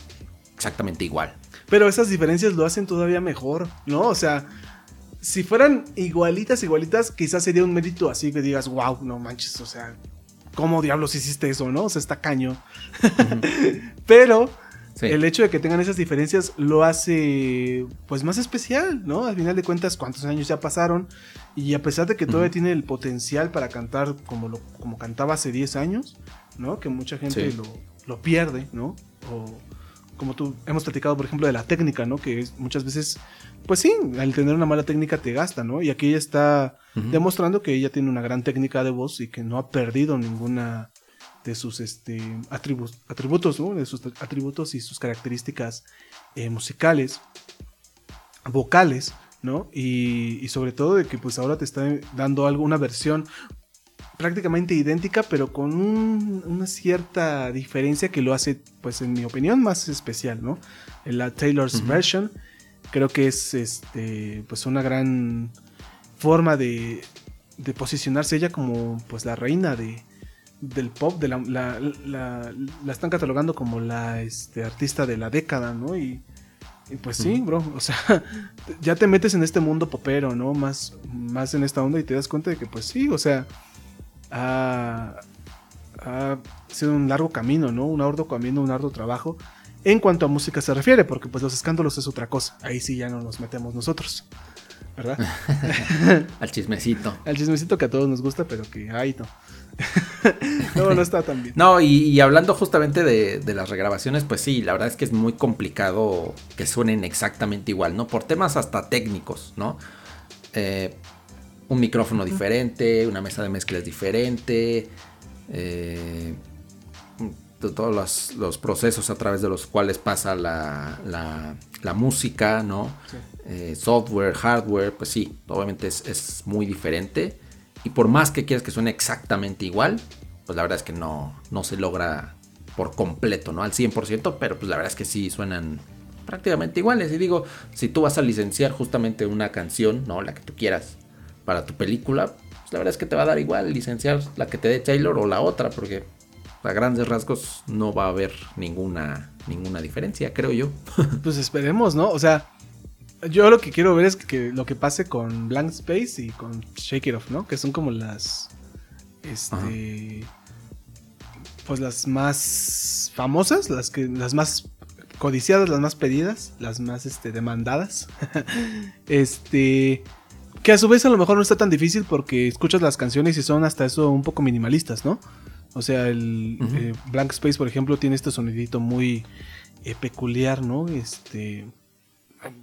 exactamente igual. Pero esas diferencias lo hacen todavía mejor, ¿no? O sea, si fueran igualitas, igualitas, quizás sería un mérito así que digas, wow, no manches, o sea, ¿cómo diablos hiciste eso, no? O sea, está caño. (laughs) Pero el hecho de que tengan esas diferencias lo hace, pues, más especial, ¿no? Al final de cuentas, cuántos años ya pasaron. Y a pesar de que todavía tiene el potencial para cantar como, lo, como cantaba hace 10 años, ¿no? Que mucha gente lo, lo pierde, ¿no? O como tú hemos platicado, por ejemplo, de la técnica, ¿no? Que muchas veces, pues sí, al tener una mala técnica te gasta, ¿no? Y aquí ella está demostrando que ella tiene una gran técnica de voz y que no ha perdido ninguna de sus este, atributos, ¿no? De sus atributos y sus características eh, musicales, vocales, ¿no? Y, y, sobre todo de que pues ahora te está dando algo, una versión prácticamente idéntica, pero con una cierta diferencia que lo hace, pues en mi opinión, más especial, ¿no? En la Taylor's version, creo que es este, pues una gran forma de, de posicionarse ella como pues la reina de, del pop, de la, la, la, están catalogando como la este, artista de la década, ¿no? Y, pues sí, bro, o sea, (laughs) ya te metes en este mundo popero, ¿no? Más, más en esta onda y te das cuenta de que pues sí, o sea, ha, sido un largo camino, ¿no? Un arduo camino, un arduo trabajo. en cuanto a música se refiere, porque pues los escándalos es otra cosa. Ahí sí ya no nos metemos nosotros. ¿Verdad? (laughs) (laughs) Al chismecito. Al chismecito que a todos nos gusta, pero que ahí no. No, no está tan bien. No, y, y hablando justamente de, de, las regrabaciones, pues sí, la verdad es que es muy complicado que suenen exactamente igual, ¿no? Por temas hasta técnicos, ¿no? Eh, un micrófono diferente, una mesa de mezclas diferente, eh, todos los, los, procesos a través de los cuales pasa la, la, la música, ¿no? Sí. Eh, software, hardware, pues sí, obviamente es, es, muy diferente. Y por más que quieras que suene exactamente igual, pues la verdad es que no, no se logra por completo, ¿no? Al 100%, pero pues la verdad es que sí suenan prácticamente iguales. Y digo, si tú vas a licenciar justamente una canción, ¿no? La que tú quieras para tu película, pues la verdad es que te va a dar igual licenciar la que te dé Taylor o la otra, porque a grandes rasgos no va a haber ninguna, ninguna diferencia, creo yo. (laughs) pues esperemos, ¿no? O sea, yo lo que quiero ver es que lo que pase con Blank Space y con Shake It Off, ¿no? Que son como las. Este. Ajá. Pues las más famosas, las que. las más codiciadas, las más pedidas, las más este, demandadas. (laughs) este. Que a su vez a lo mejor no está tan difícil porque escuchas las canciones y son hasta eso un poco minimalistas, ¿no? O sea, el uh -huh. eh, Blank Space, por ejemplo, tiene este sonidito muy eh, peculiar, ¿no? Este.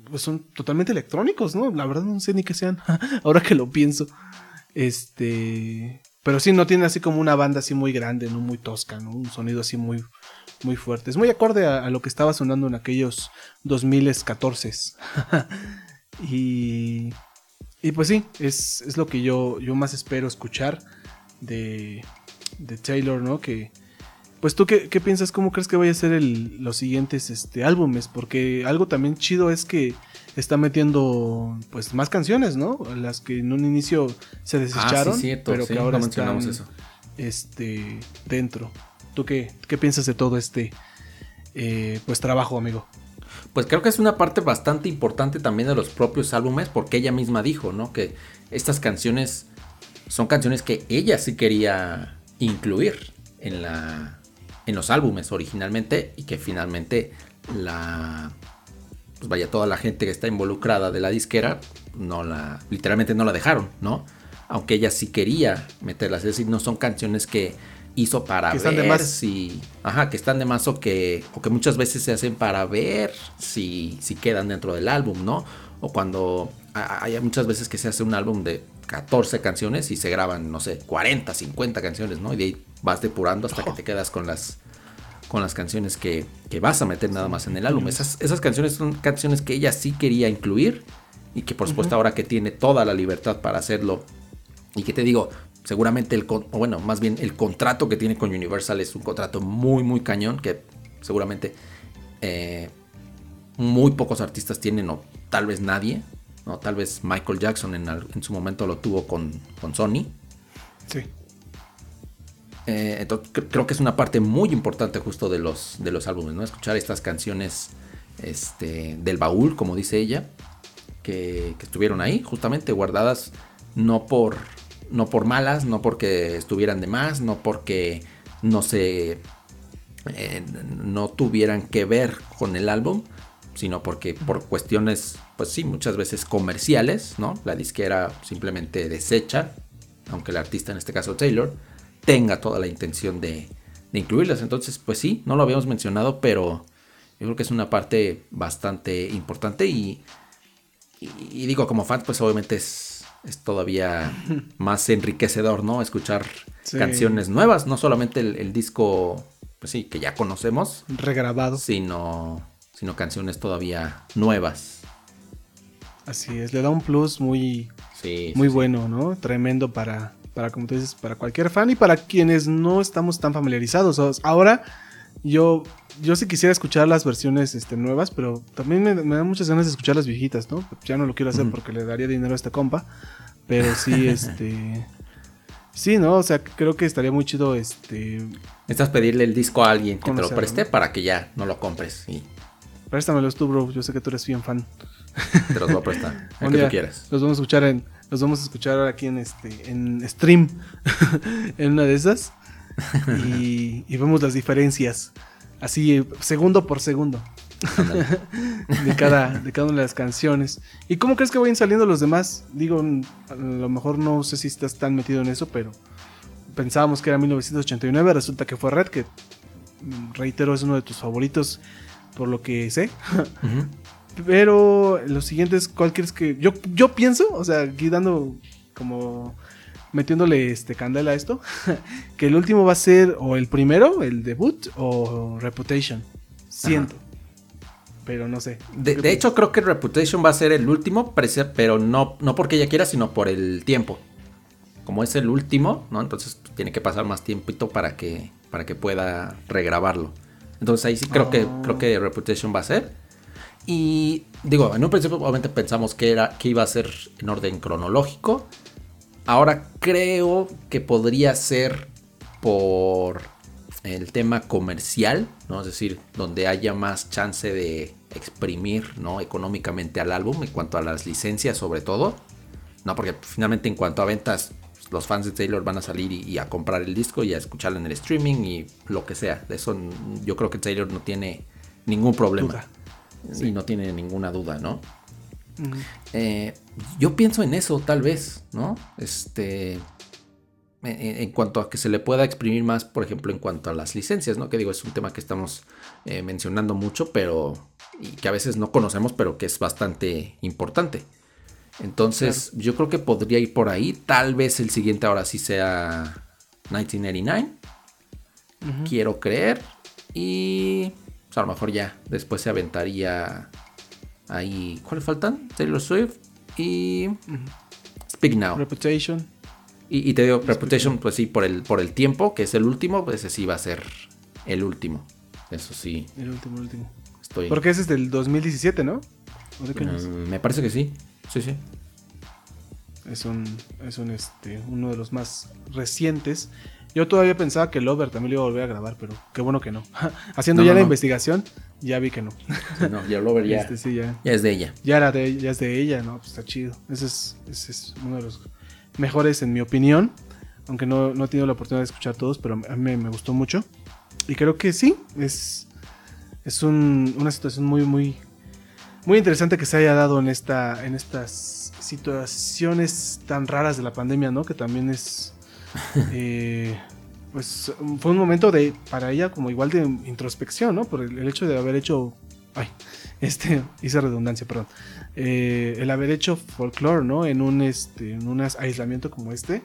Pues son totalmente electrónicos, ¿no? La verdad no sé ni qué sean. (laughs) Ahora que lo pienso. Este. Pero sí, no tiene así como una banda así muy grande, ¿no? Muy tosca, ¿no? Un sonido así muy, muy fuerte. Es muy acorde a, a lo que estaba sonando en aquellos 2014. (laughs) y. Y pues sí, es, es lo que yo, yo más espero escuchar de, de Taylor, ¿no? Que, pues tú qué, qué, piensas, cómo crees que vaya a ser el, los siguientes este, álbumes, porque algo también chido es que está metiendo pues más canciones, ¿no? Las que en un inicio se desecharon, ah, sí, cierto, pero sí, que ahora no están eso. este dentro. ¿Tú qué, qué piensas de todo este eh, pues trabajo, amigo? Pues creo que es una parte bastante importante también de los propios álbumes, porque ella misma dijo, ¿no? Que estas canciones son canciones que ella sí quería incluir en la en los álbumes originalmente y que finalmente la pues vaya toda la gente que está involucrada de la disquera no la literalmente no la dejaron, ¿no? Aunque ella sí quería meterlas, es decir, no son canciones que hizo para que ver están de más. si ajá, que están de más o que o que muchas veces se hacen para ver si si quedan dentro del álbum, ¿no? O cuando hay muchas veces que se hace un álbum de 14 canciones y se graban, no sé, 40, 50 canciones, ¿no? Y de ahí vas depurando hasta oh. que te quedas con las con las canciones que, que vas a meter nada más en el álbum. Esas, esas, canciones son canciones que ella sí quería incluir y que por supuesto uh -huh. ahora que tiene toda la libertad para hacerlo y que te digo, seguramente el, o bueno, más bien el contrato que tiene con Universal es un contrato muy, muy cañón que seguramente eh, muy pocos artistas tienen o tal vez nadie, ¿no? Tal vez Michael Jackson en, en su momento lo tuvo con, con Sony. Sí. Eh, entonces, creo que es una parte muy importante justo de los, de los álbumes, ¿no? Escuchar estas canciones este, del baúl, como dice ella, que, que, estuvieron ahí, justamente guardadas, no por, no por malas, no porque estuvieran de más, no porque no se. Eh, no tuvieran que ver con el álbum, sino porque por cuestiones, pues sí, muchas veces comerciales, ¿no? La disquera simplemente desecha, aunque el artista, en este caso Taylor, tenga toda la intención de, de, incluirlas. Entonces, pues sí, no lo habíamos mencionado, pero yo creo que es una parte bastante importante y, y, y digo, como fan, pues obviamente es, es todavía (laughs) más enriquecedor, ¿no? Escuchar sí. canciones nuevas, no solamente el, el, disco, pues sí, que ya conocemos. Regrabado. Sino, sino canciones todavía nuevas. Así es, le da un plus muy, sí, muy sí, bueno, ¿no? Tremendo para, para, como tú dices, para cualquier fan y para quienes no estamos tan familiarizados. Ahora, yo, yo sí quisiera escuchar las versiones este, nuevas, pero también me, me dan muchas ganas de escuchar las viejitas, ¿no? Ya no lo quiero hacer porque le daría dinero a este compa, pero sí, (laughs) este... Sí, ¿no? O sea, creo que estaría muy chido, este... Necesitas pedirle el disco a alguien que te lo preste ¿no? para que ya no lo compres. Y... Préstamelos tú, bro. Yo sé que tú eres bien fan. (laughs) Te los voy a prestar. El que tú quieras. Los vamos a escuchar en los vamos a escuchar ahora aquí en este en stream (laughs) en una de esas y, y, vemos las diferencias así segundo por segundo. (laughs) de, cada, de cada una de las canciones. ¿Y cómo crees que vayan saliendo los demás? Digo, a lo mejor no sé si estás tan metido en eso, pero pensábamos que era 1989, resulta que fue Red, que mm, reitero es uno de tus favoritos por lo que sé. Pero los siguientes, ¿cuál quieres que.? Yo, yo pienso, o sea, aquí dando como. metiéndole este candela a esto, (laughs) que el último va a ser o el primero, el debut, o Reputation. Siento. Pero no sé. De, hecho, creo que Reputation va a ser el último, pero no, no porque ella quiera, sino por el tiempo. Como es el último, ¿no? Entonces tiene que pasar más tiempito para que, para que pueda regrabarlo. Entonces ahí sí creo, que, creo ah. que Reputation va a ser. Y digo, en un principio obviamente pensamos que, era, que iba a ser en orden cronológico. Ahora creo que podría ser por el tema comercial, ¿no? Es decir, donde haya más chance de exprimir, ¿no? Económicamente al álbum en cuanto a las licencias sobre todo. No, porque finalmente en cuanto a ventas, los fans de Taylor van a salir y, a comprar el disco y a escucharlo en el streaming y lo que sea. De eso yo creo que Taylor no tiene ningún problema. Y no tiene ninguna duda, ¿no? Eh, yo pienso en eso, tal vez, ¿no? Este. En, cuanto a que se le pueda exprimir más, por ejemplo, en cuanto a las licencias, ¿no? Que digo, es un tema que estamos eh, mencionando mucho, pero. y que a veces no conocemos, pero que es bastante importante. Entonces, yo creo que podría ir por ahí. Tal vez el siguiente ahora sí sea 1989. Quiero creer. Y a lo mejor ya después se aventaría ahí. ¿Cuáles faltan? Taylor Swift y Speak Now. Reputation. Y, te digo, Reputation, pues sí, por el, por el tiempo, que es el último, pues ese sí va a ser el último. Eso sí. El último, el último. Estoy... Porque ese es del 2017, ¿no? Mm, me parece que sí. Sí, sí. Es un, es un este, uno de los más recientes. Yo todavía pensaba que Lover también lo iba a volver a grabar, pero qué bueno que no. (laughs) Haciendo ya la investigación, ya vi que no. no, ya Lover ya, este, ya, es de ella. Ya, era de, ya es de ella, ¿no? Pues está chido. Ese es, ese es uno de los mejores en mi opinión. Aunque no, no he tenido la oportunidad de escuchar todos, pero a mí me gustó mucho. Y creo que sí, es, es un, una situación muy, muy, muy interesante que se haya dado en, esta, en estas situaciones tan raras de la pandemia, ¿no? Que también es... (laughs) Eh, pues fue un momento de para ella como igual de introspección, ¿no? Por el, hecho de haber hecho, ay, este, (laughs) hice redundancia, perdón, eh, el haber hecho folklore, ¿no? En un, este, en un aislamiento como este,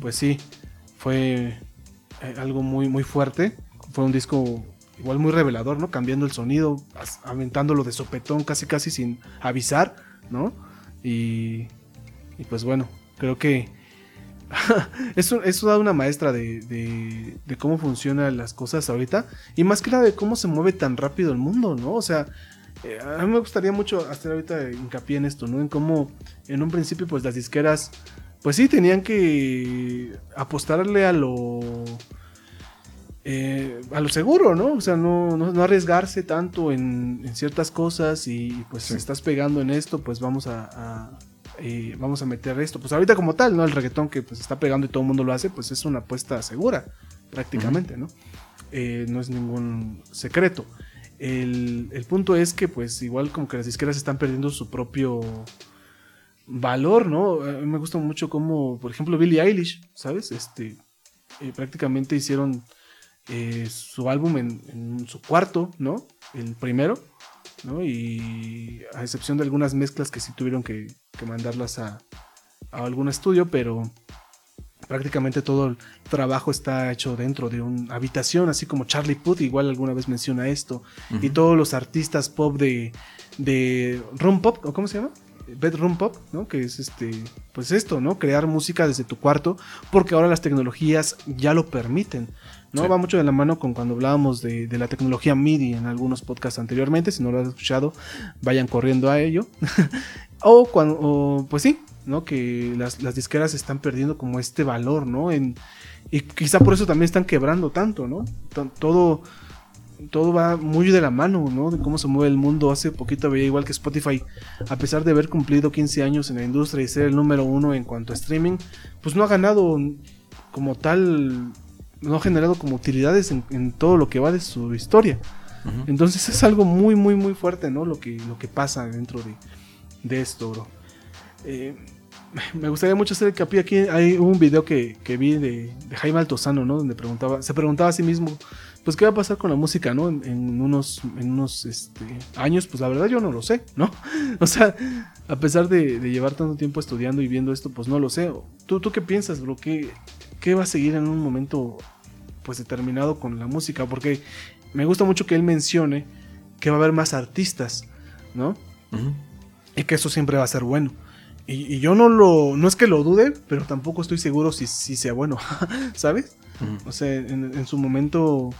pues sí, fue eh, algo muy, muy fuerte. Fue un disco igual muy revelador, ¿no? Cambiando el sonido, aventándolo de sopetón, casi casi sin avisar, ¿no? Y, y pues bueno, creo que (laughs) eso, eso da una maestra de, de, cómo funcionan las cosas ahorita y más que nada de cómo se mueve tan rápido el mundo, ¿no? O sea, eh, a mí me gustaría mucho hacer ahorita hincapié en esto, ¿no? En cómo en un principio pues las disqueras pues sí tenían que apostarle a lo eh, a lo seguro, ¿no? O sea, no, no, arriesgarse tanto en, ciertas cosas y pues si estás pegando en esto, pues vamos a, eh, vamos a meter esto. Pues ahorita como tal, ¿no? El reggaetón que pues está pegando y todo el mundo lo hace, pues es una apuesta segura, prácticamente, ¿no? Eh, no es ningún secreto. El, el, punto es que pues igual como que las disqueras están perdiendo su propio valor, ¿no? A mí me gusta mucho como, por ejemplo, Billie Eilish, ¿sabes? Este, prácticamente hicieron eh, su álbum en, su cuarto, ¿no? El primero, ¿no? Y a excepción de algunas mezclas que sí tuvieron que, mandarlas a, algún estudio, pero prácticamente todo el trabajo está hecho dentro de una habitación, así como Charlie Puth, igual alguna vez menciona esto, y todos los artistas pop de, de Room Pop, ¿cómo se llama? Bedroom Pop, ¿no? Que es este, pues esto, ¿no? Crear música desde tu cuarto, porque ahora las tecnologías ya lo permiten. ¿No? Va mucho de la mano con cuando hablábamos de, la tecnología MIDI en algunos podcasts anteriormente. Si no lo has escuchado, vayan corriendo a ello. (laughs) o cuando, pues sí, ¿no? Que las, disqueras están perdiendo como este valor, ¿no? En, y quizá por eso también están quebrando tanto, ¿no? Todo, todo va muy de la mano, ¿no? De cómo se mueve el mundo. Hace poquito veía igual que Spotify, a pesar de haber cumplido 15 años en la industria y ser el número uno en cuanto a streaming, pues no ha ganado como tal no ha generado como utilidades en, todo lo que va de su historia. Entonces es algo muy, muy, muy fuerte, ¿no? Lo que, lo que pasa dentro de, de esto, bro. Eh, me gustaría mucho hacer el capi aquí. Hay un video que, vi de, Jaime Altozano, ¿no? Donde preguntaba, se preguntaba a sí mismo, pues, ¿qué va a pasar con la música, ¿no? En, unos, en unos este, años, pues la verdad yo no lo sé, ¿no? (laughs) O sea, a pesar de, llevar tanto tiempo estudiando y viendo esto, pues no lo sé. ¿Tú, tú qué piensas, bro? ¿Qué, ¿Qué va a seguir en un momento, pues, determinado con la música? Porque me gusta mucho que él mencione que va a haber más artistas, ¿no? Y que eso siempre va a ser bueno. Y, yo no lo. No es que lo dude, pero tampoco estoy seguro si, si sea bueno. (laughs) ¿Sabes? O sea, en, su momento.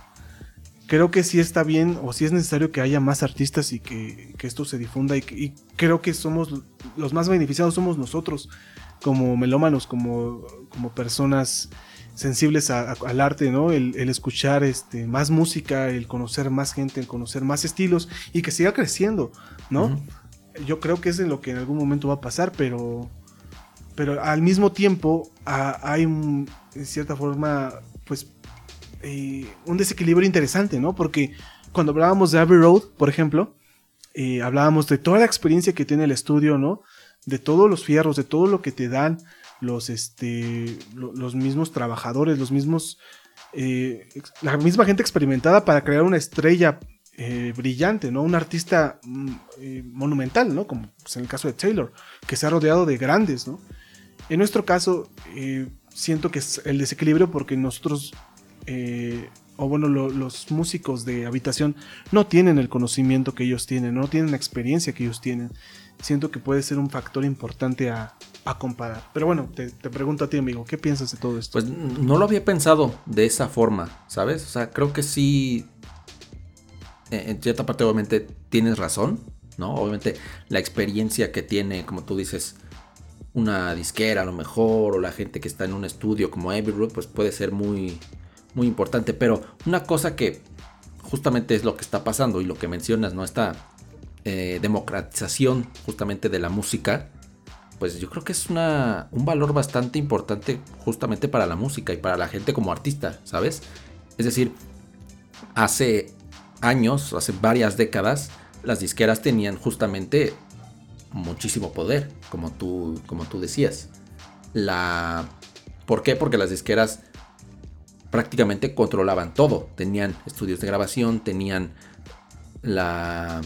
Creo que sí está bien o sí es necesario que haya más artistas y que, esto se difunda. Y, creo que somos los más beneficiados somos nosotros, como melómanos, como, como personas sensibles al arte, ¿no? El, escuchar este, más música, el conocer más gente, el conocer más estilos y que siga creciendo, ¿no? yo creo que es en lo que en algún momento va a pasar, pero, pero al mismo tiempo hay en cierta forma, pues, eh, un desequilibrio interesante, ¿no? Porque cuando hablábamos de Abbey Road, por ejemplo, eh, hablábamos de toda la experiencia que tiene el estudio, ¿no? De todos los fierros, de todo lo que te dan los, este, los mismos trabajadores, los mismos, eh, la misma gente experimentada para crear una estrella eh, brillante, ¿no? Un artista mm, eh, monumental, ¿no? Como pues, en el caso de Taylor, que se ha rodeado de grandes, ¿no? En nuestro caso, eh, siento que es el desequilibrio porque nosotros, o bueno, los músicos de habitación no tienen el conocimiento que ellos tienen, no tienen la experiencia que ellos tienen. Siento que puede ser un factor importante a, comparar. Pero bueno, te, te, pregunto a ti, amigo, ¿qué piensas de todo esto? Pues no lo había pensado de esa forma, ¿sabes? O sea, creo que sí en cierta parte obviamente tienes razón, ¿no? Obviamente la experiencia que tiene, como tú dices, una disquera a lo mejor, o la gente que está en un estudio como Road, pues puede ser muy, muy importante. Pero una cosa que justamente es lo que está pasando y lo que mencionas, ¿no? Esta democratización justamente de la música, pues yo creo que es una, un valor bastante importante justamente para la música y para la gente como artista, ¿sabes? Es decir, hace años, hace varias décadas, las disqueras tenían justamente muchísimo poder, como tú, como tú decías. La... ¿Por qué? Porque las disqueras prácticamente controlaban todo. Tenían estudios de grabación, tenían la,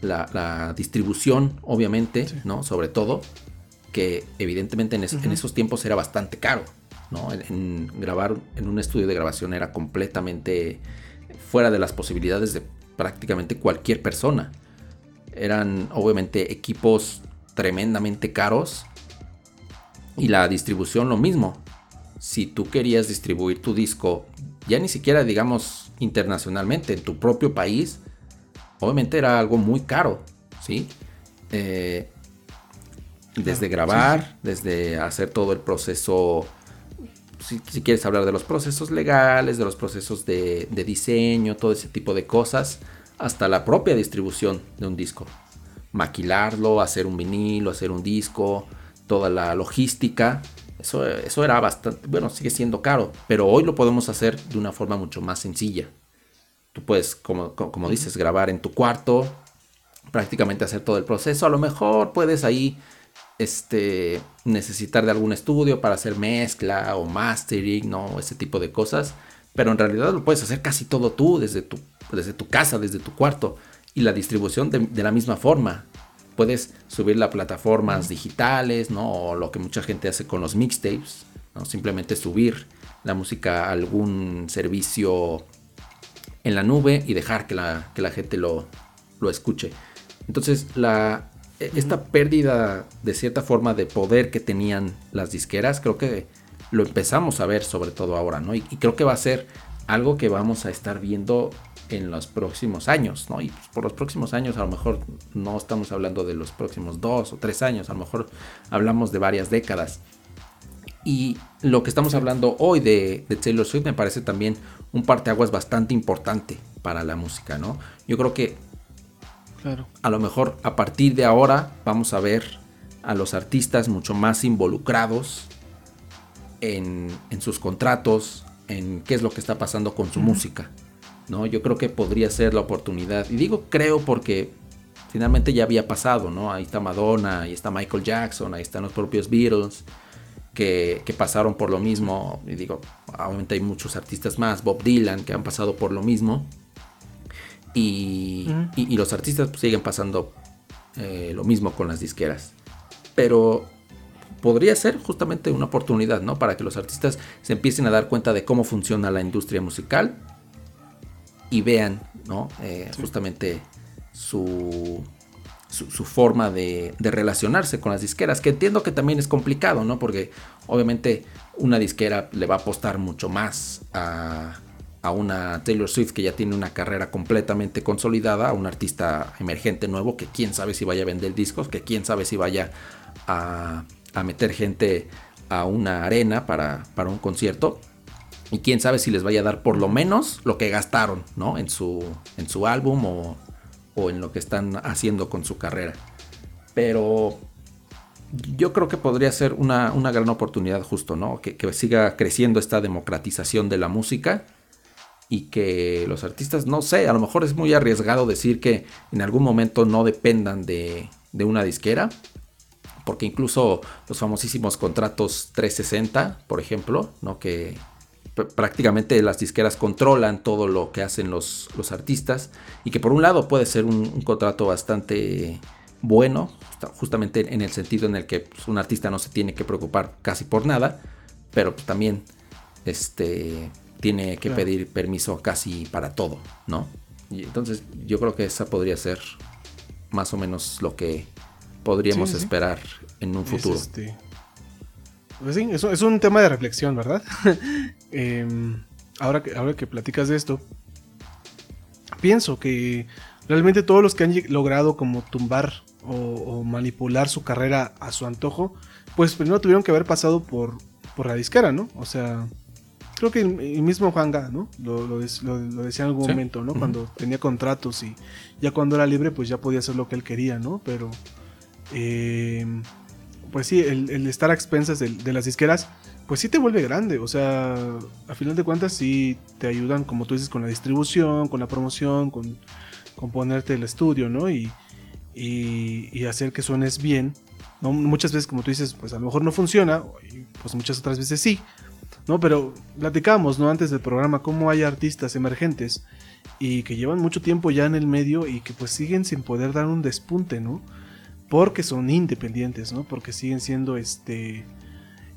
la, distribución, obviamente, ¿no? Sobre todo, que evidentemente en, esos tiempos era bastante caro, ¿no? en, grabar en un estudio de grabación era completamente fuera de las posibilidades de prácticamente cualquier persona. Eran obviamente equipos tremendamente caros y la distribución lo mismo. Si tú querías distribuir tu disco, ya ni siquiera digamos internacionalmente, en tu propio país, obviamente era algo muy caro, ¿sí? Eh, desde grabar, desde hacer todo el proceso si, quieres hablar de los procesos legales, de los procesos de, diseño, todo ese tipo de cosas, hasta la propia distribución de un disco. Maquilarlo, hacer un vinilo, hacer un disco, toda la logística. Eso, eso era bastante, bueno, sigue siendo caro, pero hoy lo podemos hacer de una forma mucho más sencilla. Tú puedes, como, como dices, grabar en tu cuarto, prácticamente hacer todo el proceso. A lo mejor puedes ahí este, necesitar de algún estudio para hacer mezcla o mastering, ¿no? Ese tipo de cosas. Pero en realidad lo puedes hacer casi todo tú, desde tu, desde tu casa, desde tu cuarto. Y la distribución de, la misma forma. Puedes subirla a plataformas digitales, ¿no? O lo que mucha gente hace con los mixtapes, ¿no? Simplemente subir la música a algún servicio en la nube y dejar que la, que la gente lo, lo escuche. Entonces, la, e, esta pérdida de cierta forma de poder que tenían las disqueras, creo que lo empezamos a ver sobre todo ahora, ¿no? Y, creo que va a ser algo que vamos a estar viendo en los próximos años, ¿no? Y pues, por los próximos años a lo mejor no estamos hablando de los próximos dos o tres años, a lo mejor hablamos de varias décadas. Y lo que estamos hablando hoy de, de Taylor Swift me parece también un parteaguas bastante importante para la música, ¿no? Yo creo que a lo mejor a partir de ahora vamos a ver a los artistas mucho más involucrados en, sus contratos, en qué es lo que está pasando con su música. ¿no? Yo creo que podría ser la oportunidad. Y digo creo porque finalmente ya había pasado, ¿no? Ahí está Madonna, ahí está Michael Jackson, ahí están los propios Beatles, que, pasaron por lo mismo. Y digo, obviamente hay muchos artistas más, Bob Dylan, que han pasado por lo mismo. Y, los artistas pues, siguen pasando eh, lo mismo con las disqueras. Pero podría ser justamente una oportunidad, ¿no? Para que los artistas se empiecen a dar cuenta de cómo funciona la industria musical y vean, ¿no? Eh, justamente su, su, forma de, relacionarse con las disqueras, que entiendo que también es complicado, ¿no? Porque obviamente una disquera le va a apostar mucho más a, a una Taylor Swift que ya tiene una carrera completamente consolidada, a un artista emergente nuevo que quién sabe si vaya a vender discos, que quién sabe si vaya a, meter gente a una arena para, para un concierto. Y quién sabe si les vaya a dar por lo menos lo que gastaron, ¿no? En su, en su álbum o, o en lo que están haciendo con su carrera. Pero yo creo que podría ser una, gran oportunidad justo, ¿no? Que, siga creciendo esta democratización de la música y que los artistas, no sé, a lo mejor es muy arriesgado decir que en algún momento no dependan de, de una disquera, porque incluso los famosísimos contratos 360, por ejemplo, ¿no? Que prácticamente las disqueras controlan todo lo que hacen los, los artistas y que por un lado puede ser un, contrato bastante bueno, justamente en el sentido en el que pues, un artista no se tiene que preocupar casi por nada, pero pues, también este, tiene que pedir permiso casi para todo, ¿no? Y entonces yo creo que esa podría ser más o menos lo que podríamos esperar en un futuro. Este, pues sí, es, un tema de reflexión, ¿verdad? (laughs) Em, ahora, que, ahora que platicas de esto, pienso que realmente todos los que han logrado como tumbar o, manipular su carrera a su antojo, pues primero tuvieron que haber pasado por, por la disquera, ¿no? O sea, creo que el, mismo Juan Ga, ¿no? Lo, decía en algún momento, ¿no? Cuando tenía contratos y ya cuando era libre, pues ya podía hacer lo que él quería, ¿no? Pero... Eh, pues sí, el, estar a expensas de, las disqueras, pues sí te vuelve grande. O sea, a final de cuentas sí te ayudan, como tú dices, con la distribución, con la promoción, con, ponerte el estudio, ¿no? Y, y, hacer que suenes bien. ¿no? Muchas veces, como tú dices, pues a lo mejor no funciona, pues muchas otras veces sí. ¿no? Pero platicamos, ¿no? Antes del programa, cómo hay artistas emergentes y que llevan mucho tiempo ya en el medio y que pues siguen sin poder dar un despunte, ¿no? Porque son independientes, ¿no? Porque siguen siendo este...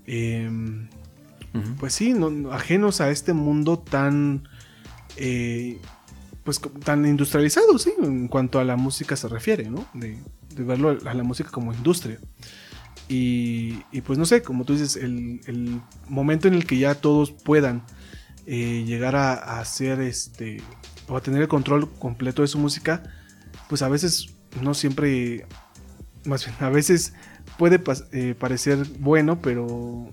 Em, pues sí, ajenos a este mundo tan... Eh, pues tan industrializado, sí, en cuanto a la música se refiere, ¿no? De, verlo a la música como industria. Y, pues no sé, como tú dices, el, momento en el que ya todos puedan eh, llegar a, hacer este, o a tener el control completo de su música, pues a veces no siempre más bien, a veces puede eh, parecer bueno, pero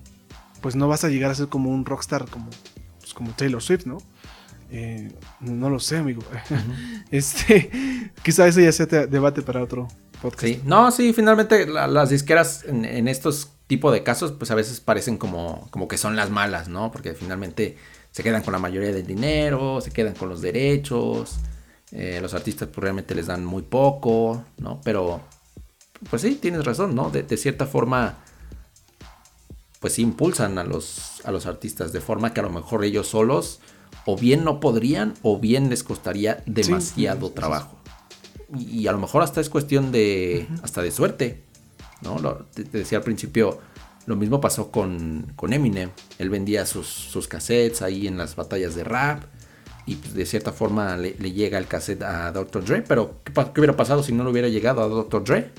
pues no vas a llegar a ser como un rockstar como, pues, como Taylor Swift, ¿no? Eh, no lo sé, amigo. (laughs) este, quizá ese ya sea debate para otro podcast. Sí, no, sí, finalmente las disqueras en, estos tipos de casos, pues a veces parecen como, como que son las malas, ¿no? Porque finalmente se quedan con la mayoría del dinero, se quedan con los derechos, eh, los artistas pues realmente les dan muy poco, ¿no? Pero pues sí, tienes razón, ¿no? De, cierta forma, pues sí impulsan a los, a los artistas de forma que a lo mejor ellos solos o bien no podrían o bien les costaría demasiado trabajo. Y, a lo mejor hasta es cuestión de, hasta de suerte, ¿no? te, decía al principio, lo mismo pasó con, con Eminem. Él vendía sus, sus, cassettes ahí en las batallas de rap. Y pues, de cierta forma le, llega el cassette a Dr. Dre. Pero ¿qué, ¿qué, hubiera pasado si no le hubiera llegado a Dr. Dre?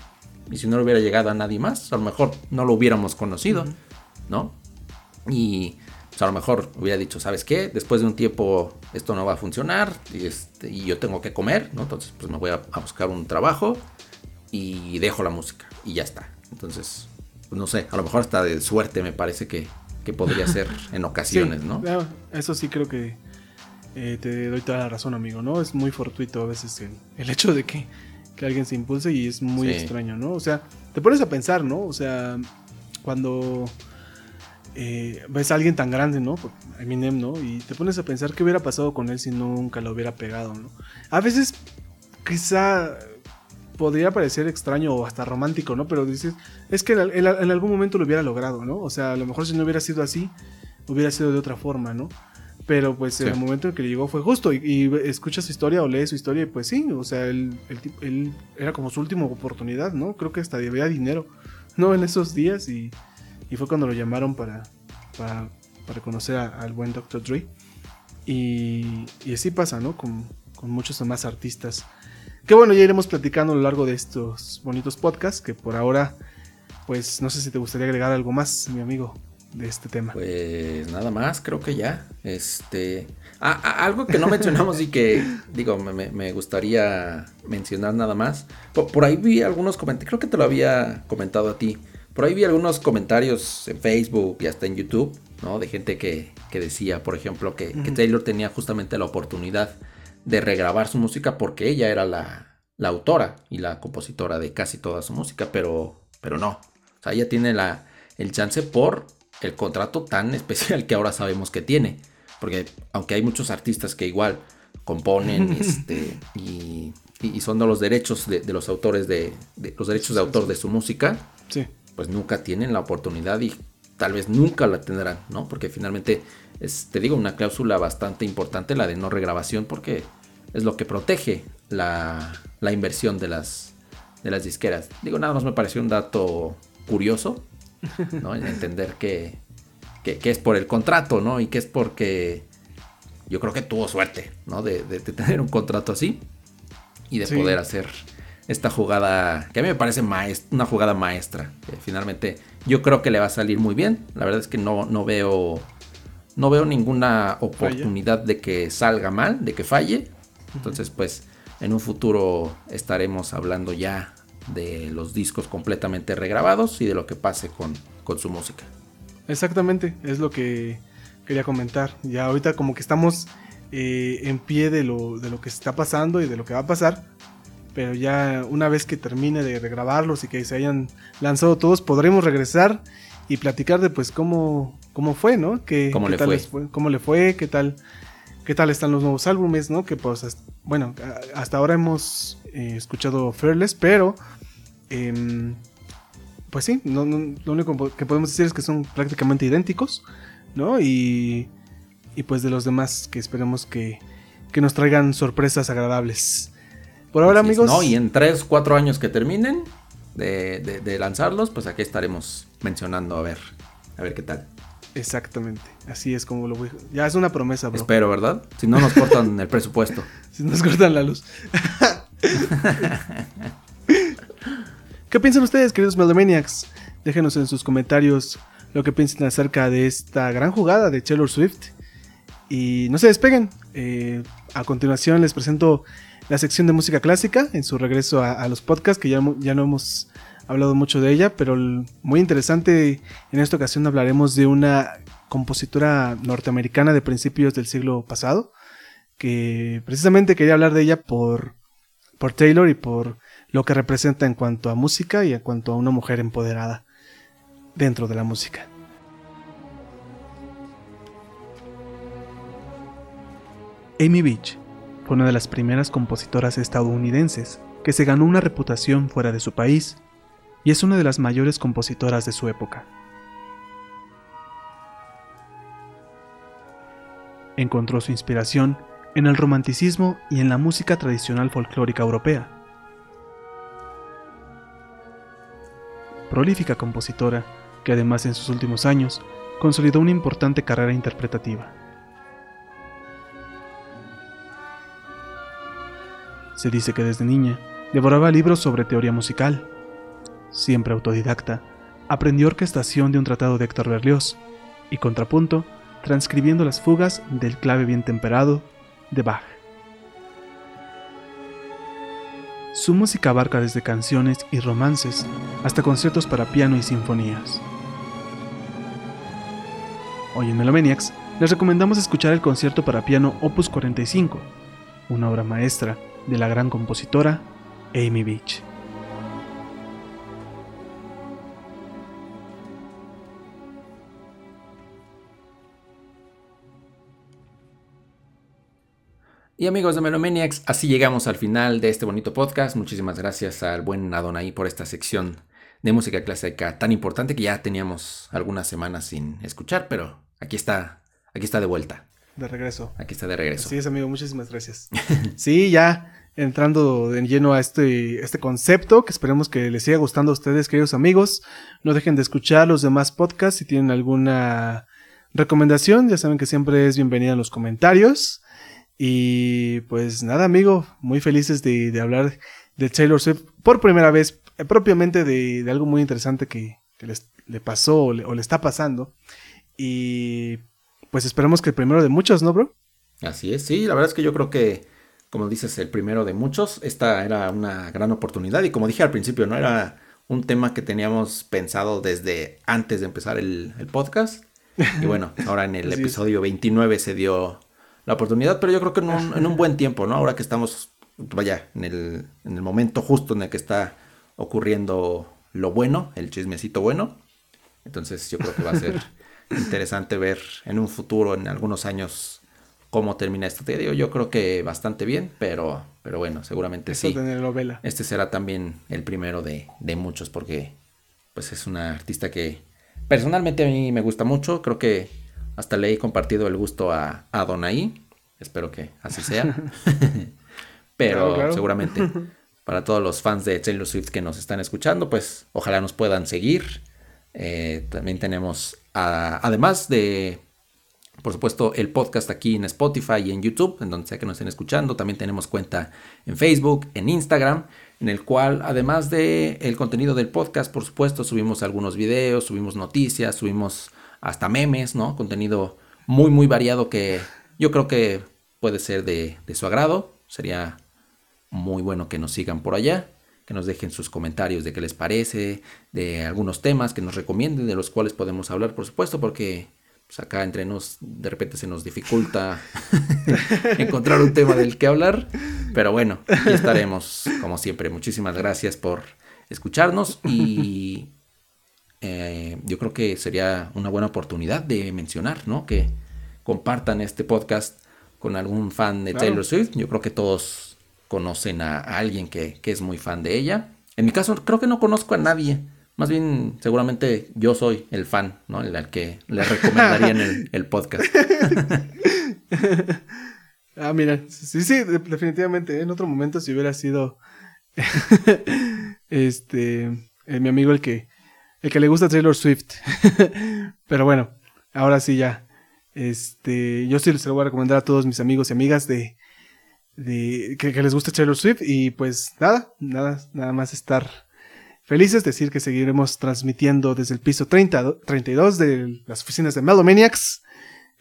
Y si no le hubiera llegado a nadie más, a lo mejor no lo hubiéramos conocido, ¿no? Y pues, a lo mejor hubiera dicho, ¿sabes qué? Después de un tiempo esto no va a funcionar y, este, y yo tengo que comer, ¿no? Entonces pues me voy a, buscar un trabajo y dejo la música y ya está. Entonces, pues, no sé, a lo mejor hasta de suerte me parece que, podría ser (laughs) en ocasiones, ¿no? Eso sí creo que eh, te doy toda la razón, amigo, ¿no? Es muy fortuito a veces el hecho de que que alguien se impulse y es muy extraño, ¿no? O sea, te pones a pensar, ¿no? O sea, cuando eh, ves a alguien tan grande, ¿no? Eminem, ¿no? Y te pones a pensar qué hubiera pasado con él si nunca lo hubiera pegado, ¿no? A veces quizá podría parecer extraño o hasta romántico, ¿no? Pero dices, es que en, algún momento lo hubiera logrado, ¿no? O sea, a lo mejor si no hubiera sido así, hubiera sido de otra forma, ¿no? Pero pues en el momento en que llegó fue justo. Y, escucha su historia o lee su historia y pues sí, o sea, él, él, era como su última oportunidad, ¿no? Creo que hasta debía dinero, ¿no? En esos días y, y fue cuando lo llamaron para, para, para conocer al buen Dr. Dre. Y, y así pasa, ¿no? Con, con muchos demás artistas. Que bueno, ya iremos platicando a lo largo de estos bonitos podcasts, que por ahora, pues no sé si te gustaría agregar algo más, mi amigo de este tema. Pues nada más, creo que ya. Este. Ah, ah, algo que no mencionamos y que, (laughs) digo, me, gustaría mencionar nada más. Por, ahí vi algunos comentarios, creo que te lo había comentado a ti. Por ahí vi algunos comentarios en Facebook y hasta en YouTube, ¿no? De gente que, decía, por ejemplo, que, Taylor tenía justamente la oportunidad de regrabar su música porque ella era la, la autora y la compositora de casi toda su música, pero, pero no. O sea, ella tiene la, el chance por el contrato tan (laughs) especial que ahora sabemos que tiene. Porque aunque hay muchos artistas que igual componen (laughs) este, y, son de los derechos de, los autores de, los derechos de autor de su música, pues nunca tienen la oportunidad y tal vez nunca la tendrán, ¿no? Porque finalmente es, te digo, una cláusula bastante importante la de no regrabación porque es lo que protege la, la inversión de las, de las disqueras. Digo, nada más me pareció un dato curioso ¿no? entender que, es por el contrato, ¿no? Y que es porque yo creo que tuvo suerte, ¿no? De, tener un contrato así y de poder hacer esta jugada que a mí me parece una jugada maestra. Que finalmente yo creo que le va a salir muy bien. La verdad es que no, no veo no veo ninguna oportunidad de que salga mal, de que falle. Entonces, pues en un futuro estaremos hablando ya de los discos completamente regrabados y de lo que pase con, con su música. Exactamente, es lo que quería comentar. Ya ahorita como que estamos eh, en pie de lo, de lo que está pasando y de lo que va a pasar. Pero ya una vez que termine de regrabarlos y que se hayan lanzado todos, podremos regresar y platicar de pues cómo, cómo fue, ¿no? Que, ¿Cómo, le fue? ¿Cómo le fue? ¿Qué tal? ¿Qué tal están los nuevos álbumes, no? Que pues, bueno, hasta ahora hemos eh, escuchado Fearless, pero em, pues sí, lo único que podemos decir es que son prácticamente idénticos, ¿no? Y, y pues de los demás que esperemos que, que nos traigan sorpresas agradables. Por ahora, amigos. no, y en 3, 4 años que terminen de, de, lanzarlos, pues aquí estaremos mencionando a ver, a ver qué tal. Exactamente, así es como lo voy. Ya es una promesa, bro. Espero, ¿verdad? Si no nos cortan el presupuesto. (laughs) Si nos cortan la luz. (laughs) ¿Qué piensan ustedes, queridos Melomaniacs? Déjenos en sus comentarios lo que piensan acerca de esta gran jugada de Taylor Swift. Y no se despeguen. Eh, a continuación les presento la sección de música clásica en su regreso a, los podcasts, que ya, ya no hemos hablado mucho de ella, pero muy interesante. En esta ocasión hablaremos de una compositora norteamericana de principios del siglo pasado, que precisamente quería hablar de ella por, por Taylor y por lo que representa en cuanto a música y en cuanto a una mujer empoderada dentro de la música. Amy Beach fue una de las primeras compositoras estadounidenses que se ganó una reputación fuera de su país y es una de las mayores compositoras de su época. Encontró su inspiración en el romanticismo y en la música tradicional folclórica europea prolífica compositora que además en sus últimos años consolidó una importante carrera interpretativa. Se dice que desde niña devoraba libros sobre teoría musical. Siempre autodidacta, aprendió orquestación de un tratado de Héctor Berlioz y contrapunto transcribiendo las fugas del clave bien temperado de Bach. Su música abarca desde canciones y romances hasta conciertos para piano y sinfonías. Hoy en Melomaniacs les recomendamos escuchar el concierto para piano Opus 45, una obra maestra de la gran compositora Amy Beach. Y amigos de Melomaniacs, así llegamos al final de este bonito podcast. Muchísimas gracias al buen Adonai por esta sección de música clásica tan importante que ya teníamos algunas semanas sin escuchar, pero aquí está, aquí está de vuelta. De regreso. Aquí está de regreso. Así es, amigo, muchísimas gracias. (laughs) sí, ya entrando en lleno a este, este concepto, que esperemos que les siga gustando a ustedes, queridos amigos. No dejen de escuchar los demás podcasts si tienen alguna recomendación, ya saben que siempre es bienvenida en los comentarios. Y pues nada, amigo, muy felices de, de hablar de Taylor Swift por primera vez, eh, propiamente de, de, algo muy interesante que, que les, le pasó o le, o le, está pasando. Y pues esperemos que el primero de muchos, ¿no, bro? Así es, sí, la verdad es que yo creo que, como dices, el primero de muchos, esta era una gran oportunidad y como dije al principio, ¿no? Era un tema que teníamos pensado desde antes de empezar el, el podcast. Y (laughs) bueno, ahora en el episodio es. 29 se dio la oportunidad, pero yo creo que en un, en un buen (laughs) tiempo, ¿no? Ahora que estamos, vaya, en el, en el momento justo en el que está ocurriendo lo bueno, el chismecito bueno. Entonces yo creo que va a ser (laughs) interesante ver en un futuro, en algunos años, cómo termina esto. Te digo, yo creo que bastante bien, pero, pero bueno, seguramente Eso sí. Este será también el primero de, de muchos, porque pues es una artista que personalmente a mí me gusta mucho. Creo que hasta le he compartido el gusto a, a Donaí. Espero que así sea. (laughs) (laughs) pero claro, claro. seguramente (laughs) para todos los fans de Taylor Swift que nos están escuchando, pues ojalá nos puedan seguir. Eh, también tenemos, a, además de, por supuesto, el podcast aquí en Spotify y en YouTube, en donde sea que nos estén escuchando. También tenemos cuenta en Facebook, en Instagram, en el cual, además de el contenido del podcast, por supuesto, subimos algunos videos, subimos noticias, subimos hasta memes, ¿no? Contenido muy, muy variado que yo creo que puede ser de, de su agrado. Sería muy bueno que nos sigan por allá, que nos dejen sus comentarios de qué les parece, de algunos temas que nos recomienden, de los cuales podemos hablar, por supuesto, porque pues, acá entre nos de repente se nos dificulta (laughs) encontrar un tema del que hablar. Pero bueno, aquí estaremos, como siempre. Muchísimas gracias por escucharnos y eh, yo creo que sería una buena oportunidad de mencionar, ¿no? Que compartan este podcast con algún fan de claro. Taylor Swift. Yo creo que todos conocen a, a alguien que, que, es muy fan de ella. En mi caso, creo que no conozco a nadie. Más bien, seguramente yo soy el fan, ¿no? El al que le recomendarían el, (laughs) el, podcast. (laughs) ah, mira, sí, sí, definitivamente. En otro momento, si hubiera sido (laughs) este eh, mi amigo el que el que le gusta Taylor Swift. (laughs) Pero bueno, ahora sí ya. Este, yo sí se lo voy a recomendar a todos mis amigos y amigas de, que, les guste Taylor Swift y pues nada, nada, nada más estar felices, decir que seguiremos transmitiendo desde el piso 30, 32 de las oficinas de Melomaniacs.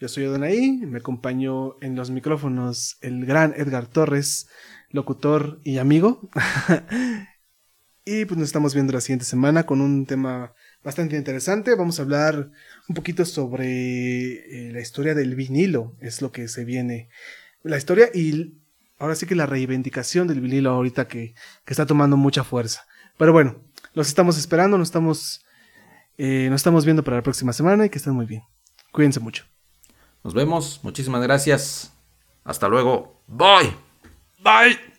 Yo soy Adonai, me acompañó en los micrófonos el gran Edgar Torres, locutor y amigo. (laughs) y pues nos estamos viendo la siguiente semana con un tema bastante interesante. Vamos a hablar un poquito sobre eh, la historia del vinilo, es lo que se viene. La historia y ahora sí que la reivindicación del vinilo ahorita que, que está tomando mucha fuerza. Pero bueno, los estamos esperando, nos estamos, eh, nos estamos viendo para la próxima semana y que estén muy bien. Cuídense mucho. Nos vemos, muchísimas gracias. Hasta luego. Bye. Bye.